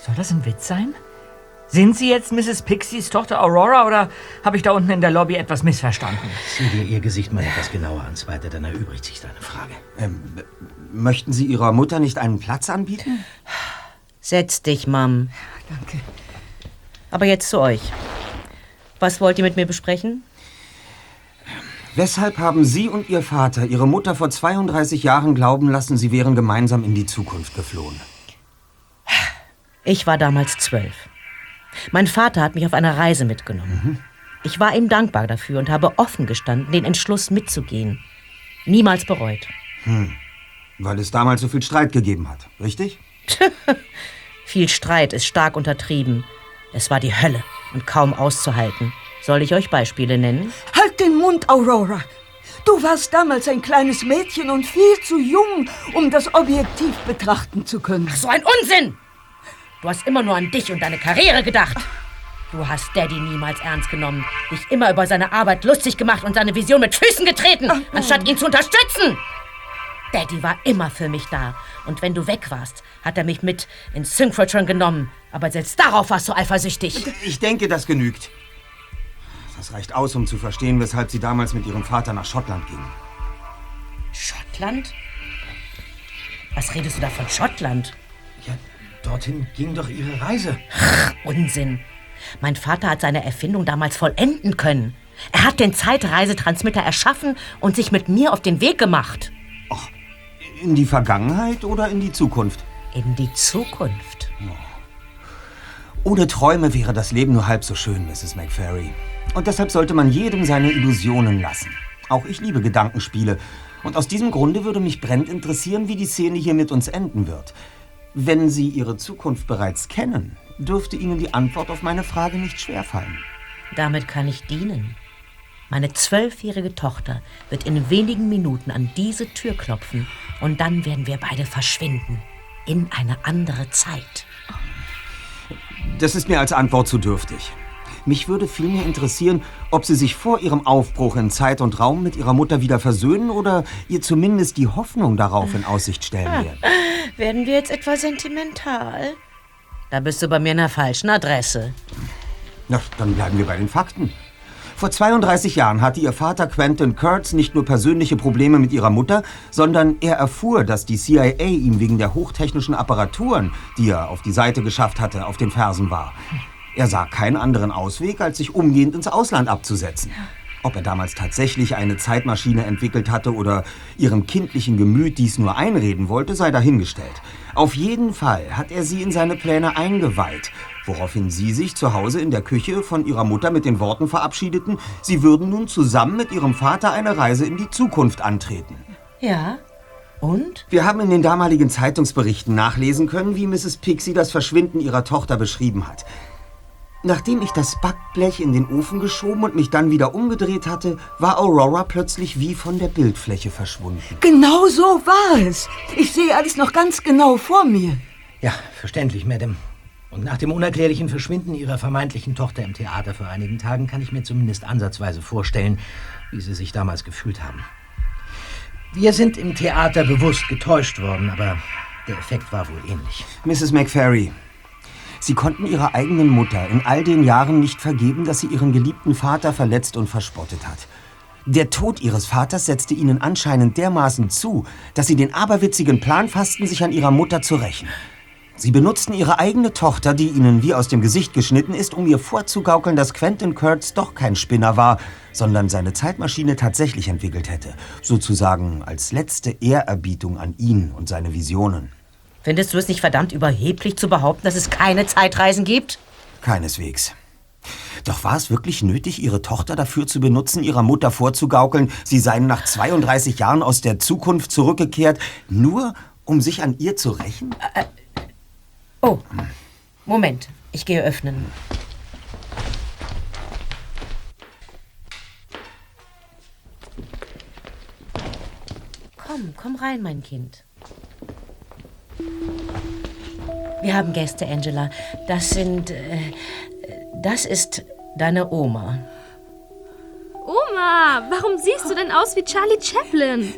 Soll das ein Witz sein? Sind Sie jetzt Mrs. Pixies Tochter Aurora oder habe ich da unten in der Lobby etwas missverstanden? Sieh dir Ihr Gesicht mal etwas genauer an, Zweiter, dann erübrigt sich deine Frage. Ähm, möchten Sie Ihrer Mutter nicht einen Platz anbieten? Setz dich, Mom. Danke. Aber jetzt zu euch. Was wollt ihr mit mir besprechen? Weshalb haben Sie und Ihr Vater Ihre Mutter vor 32 Jahren glauben lassen, Sie wären gemeinsam in die Zukunft geflohen? Ich war damals zwölf. Mein Vater hat mich auf eine Reise mitgenommen. Ich war ihm dankbar dafür und habe offen gestanden, den Entschluss mitzugehen. Niemals bereut. Hm. Weil es damals so viel Streit gegeben hat, richtig? Viel Streit ist stark untertrieben. Es war die Hölle und kaum auszuhalten. Soll ich euch Beispiele nennen? Den Mund, Aurora. Du warst damals ein kleines Mädchen und viel zu jung, um das objektiv betrachten zu können. So ein Unsinn! Du hast immer nur an dich und deine Karriere gedacht. Du hast Daddy niemals ernst genommen, dich immer über seine Arbeit lustig gemacht und seine Vision mit Füßen getreten, anstatt ihn zu unterstützen. Daddy war immer für mich da. Und wenn du weg warst, hat er mich mit ins Synchrotron genommen. Aber selbst darauf warst du eifersüchtig. Ich denke, das genügt. Das reicht aus, um zu verstehen, weshalb sie damals mit ihrem Vater nach Schottland ging. Schottland? Was redest du da von Schottland? Ja, dorthin ging doch ihre Reise. Unsinn. Mein Vater hat seine Erfindung damals vollenden können. Er hat den Zeitreisetransmitter erschaffen und sich mit mir auf den Weg gemacht. In die Vergangenheit oder in die Zukunft? In die Zukunft. Ohne Träume wäre das Leben nur halb so schön, Mrs. McFerry. Und deshalb sollte man jedem seine Illusionen lassen. Auch ich liebe Gedankenspiele. Und aus diesem Grunde würde mich brennend interessieren, wie die Szene hier mit uns enden wird. Wenn Sie Ihre Zukunft bereits kennen, dürfte Ihnen die Antwort auf meine Frage nicht schwerfallen. Damit kann ich dienen. Meine zwölfjährige Tochter wird in wenigen Minuten an diese Tür klopfen und dann werden wir beide verschwinden. In eine andere Zeit. Das ist mir als Antwort zu dürftig. Mich würde vielmehr interessieren, ob Sie sich vor Ihrem Aufbruch in Zeit und Raum mit Ihrer Mutter wieder versöhnen oder ihr zumindest die Hoffnung darauf in Aussicht stellen werden. Werden wir jetzt etwa sentimental? Da bist du bei mir in der falschen Adresse. Na, dann bleiben wir bei den Fakten. Vor 32 Jahren hatte ihr Vater Quentin Kurtz nicht nur persönliche Probleme mit ihrer Mutter, sondern er erfuhr, dass die CIA ihm wegen der hochtechnischen Apparaturen, die er auf die Seite geschafft hatte, auf den Fersen war. Er sah keinen anderen Ausweg, als sich umgehend ins Ausland abzusetzen. Ob er damals tatsächlich eine Zeitmaschine entwickelt hatte oder ihrem kindlichen Gemüt dies nur einreden wollte, sei dahingestellt. Auf jeden Fall hat er sie in seine Pläne eingeweiht, woraufhin sie sich zu Hause in der Küche von ihrer Mutter mit den Worten verabschiedeten, sie würden nun zusammen mit ihrem Vater eine Reise in die Zukunft antreten. Ja? Und? Wir haben in den damaligen Zeitungsberichten nachlesen können, wie Mrs. Pixie das Verschwinden ihrer Tochter beschrieben hat. Nachdem ich das Backblech in den Ofen geschoben und mich dann wieder umgedreht hatte, war Aurora plötzlich wie von der Bildfläche verschwunden. Genau so war es. Ich sehe alles noch ganz genau vor mir. Ja, verständlich, Madame. Und nach dem unerklärlichen Verschwinden Ihrer vermeintlichen Tochter im Theater vor einigen Tagen kann ich mir zumindest ansatzweise vorstellen, wie Sie sich damals gefühlt haben. Wir sind im Theater bewusst getäuscht worden, aber der Effekt war wohl ähnlich. Mrs. McFerry, Sie konnten Ihrer eigenen Mutter in all den Jahren nicht vergeben, dass sie Ihren geliebten Vater verletzt und verspottet hat. Der Tod Ihres Vaters setzte Ihnen anscheinend dermaßen zu, dass Sie den aberwitzigen Plan fassten, sich an Ihrer Mutter zu rächen. Sie benutzten Ihre eigene Tochter, die Ihnen wie aus dem Gesicht geschnitten ist, um ihr vorzugaukeln, dass Quentin Kurtz doch kein Spinner war, sondern seine Zeitmaschine tatsächlich entwickelt hätte. Sozusagen als letzte Ehrerbietung an ihn und seine Visionen. Findest du es nicht verdammt überheblich zu behaupten, dass es keine Zeitreisen gibt? Keineswegs. Doch war es wirklich nötig, Ihre Tochter dafür zu benutzen, Ihrer Mutter vorzugaukeln, sie seien nach 32 Jahren aus der Zukunft zurückgekehrt, nur um sich an ihr zu rächen? Äh, oh, Moment. Ich gehe öffnen. Komm, komm rein, mein Kind. Wir haben Gäste, Angela. Das sind. Äh, das ist deine Oma. Oma, warum siehst du denn aus wie Charlie Chaplin?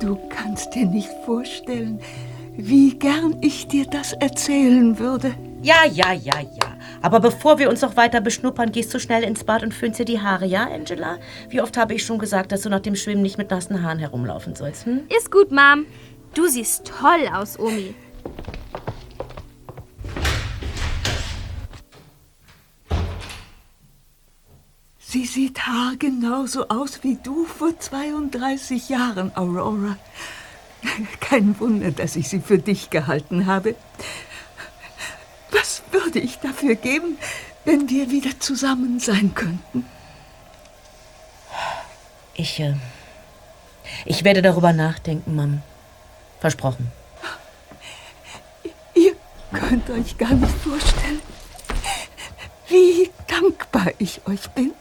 Du kannst dir nicht vorstellen, wie gern ich dir das erzählen würde. Ja, ja, ja, ja. Aber bevor wir uns noch weiter beschnuppern, gehst du schnell ins Bad und föhnst dir die Haare, ja, Angela? Wie oft habe ich schon gesagt, dass du nach dem Schwimmen nicht mit nassen Haaren herumlaufen sollst, hm? Ist gut, Mom. Du siehst toll aus, Omi. Sie sieht haargenauso aus wie du vor 32 Jahren, Aurora. Kein Wunder, dass ich sie für dich gehalten habe. Was würde ich dafür geben, wenn wir wieder zusammen sein könnten? Ich, äh, ich werde darüber nachdenken, Mom. Versprochen. Ihr könnt euch gar nicht vorstellen, wie dankbar ich euch bin.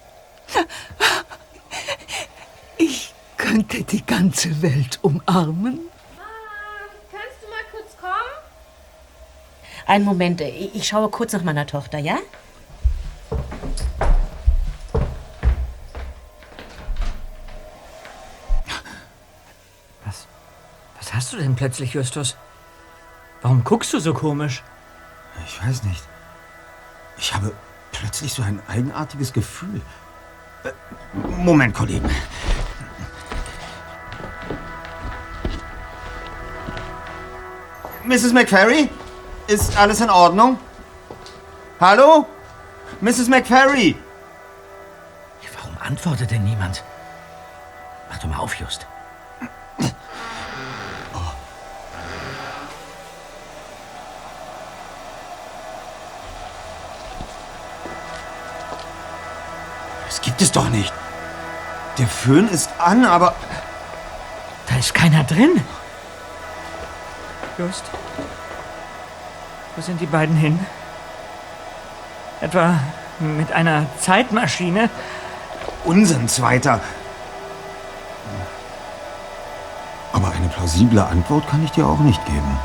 Ich könnte die ganze Welt umarmen. Kannst du mal kurz kommen? Einen Moment, ich ich schaue kurz nach meiner Tochter, ja? Du denn plötzlich, Justus? Warum guckst du so komisch? Ich weiß nicht. Ich habe plötzlich so ein eigenartiges Gefühl. Äh, Moment, Kollegen. Mrs. McFerry? Ist alles in Ordnung? Hallo? Mrs. McFerry? Warum antwortet denn niemand? Mach doch mal auf, Just. Gibt es doch nicht. Der Föhn ist an, aber... Da ist keiner drin. Just. Wo sind die beiden hin? Etwa mit einer Zeitmaschine? Unsinn, Zweiter. Aber eine plausible Antwort kann ich dir auch nicht geben.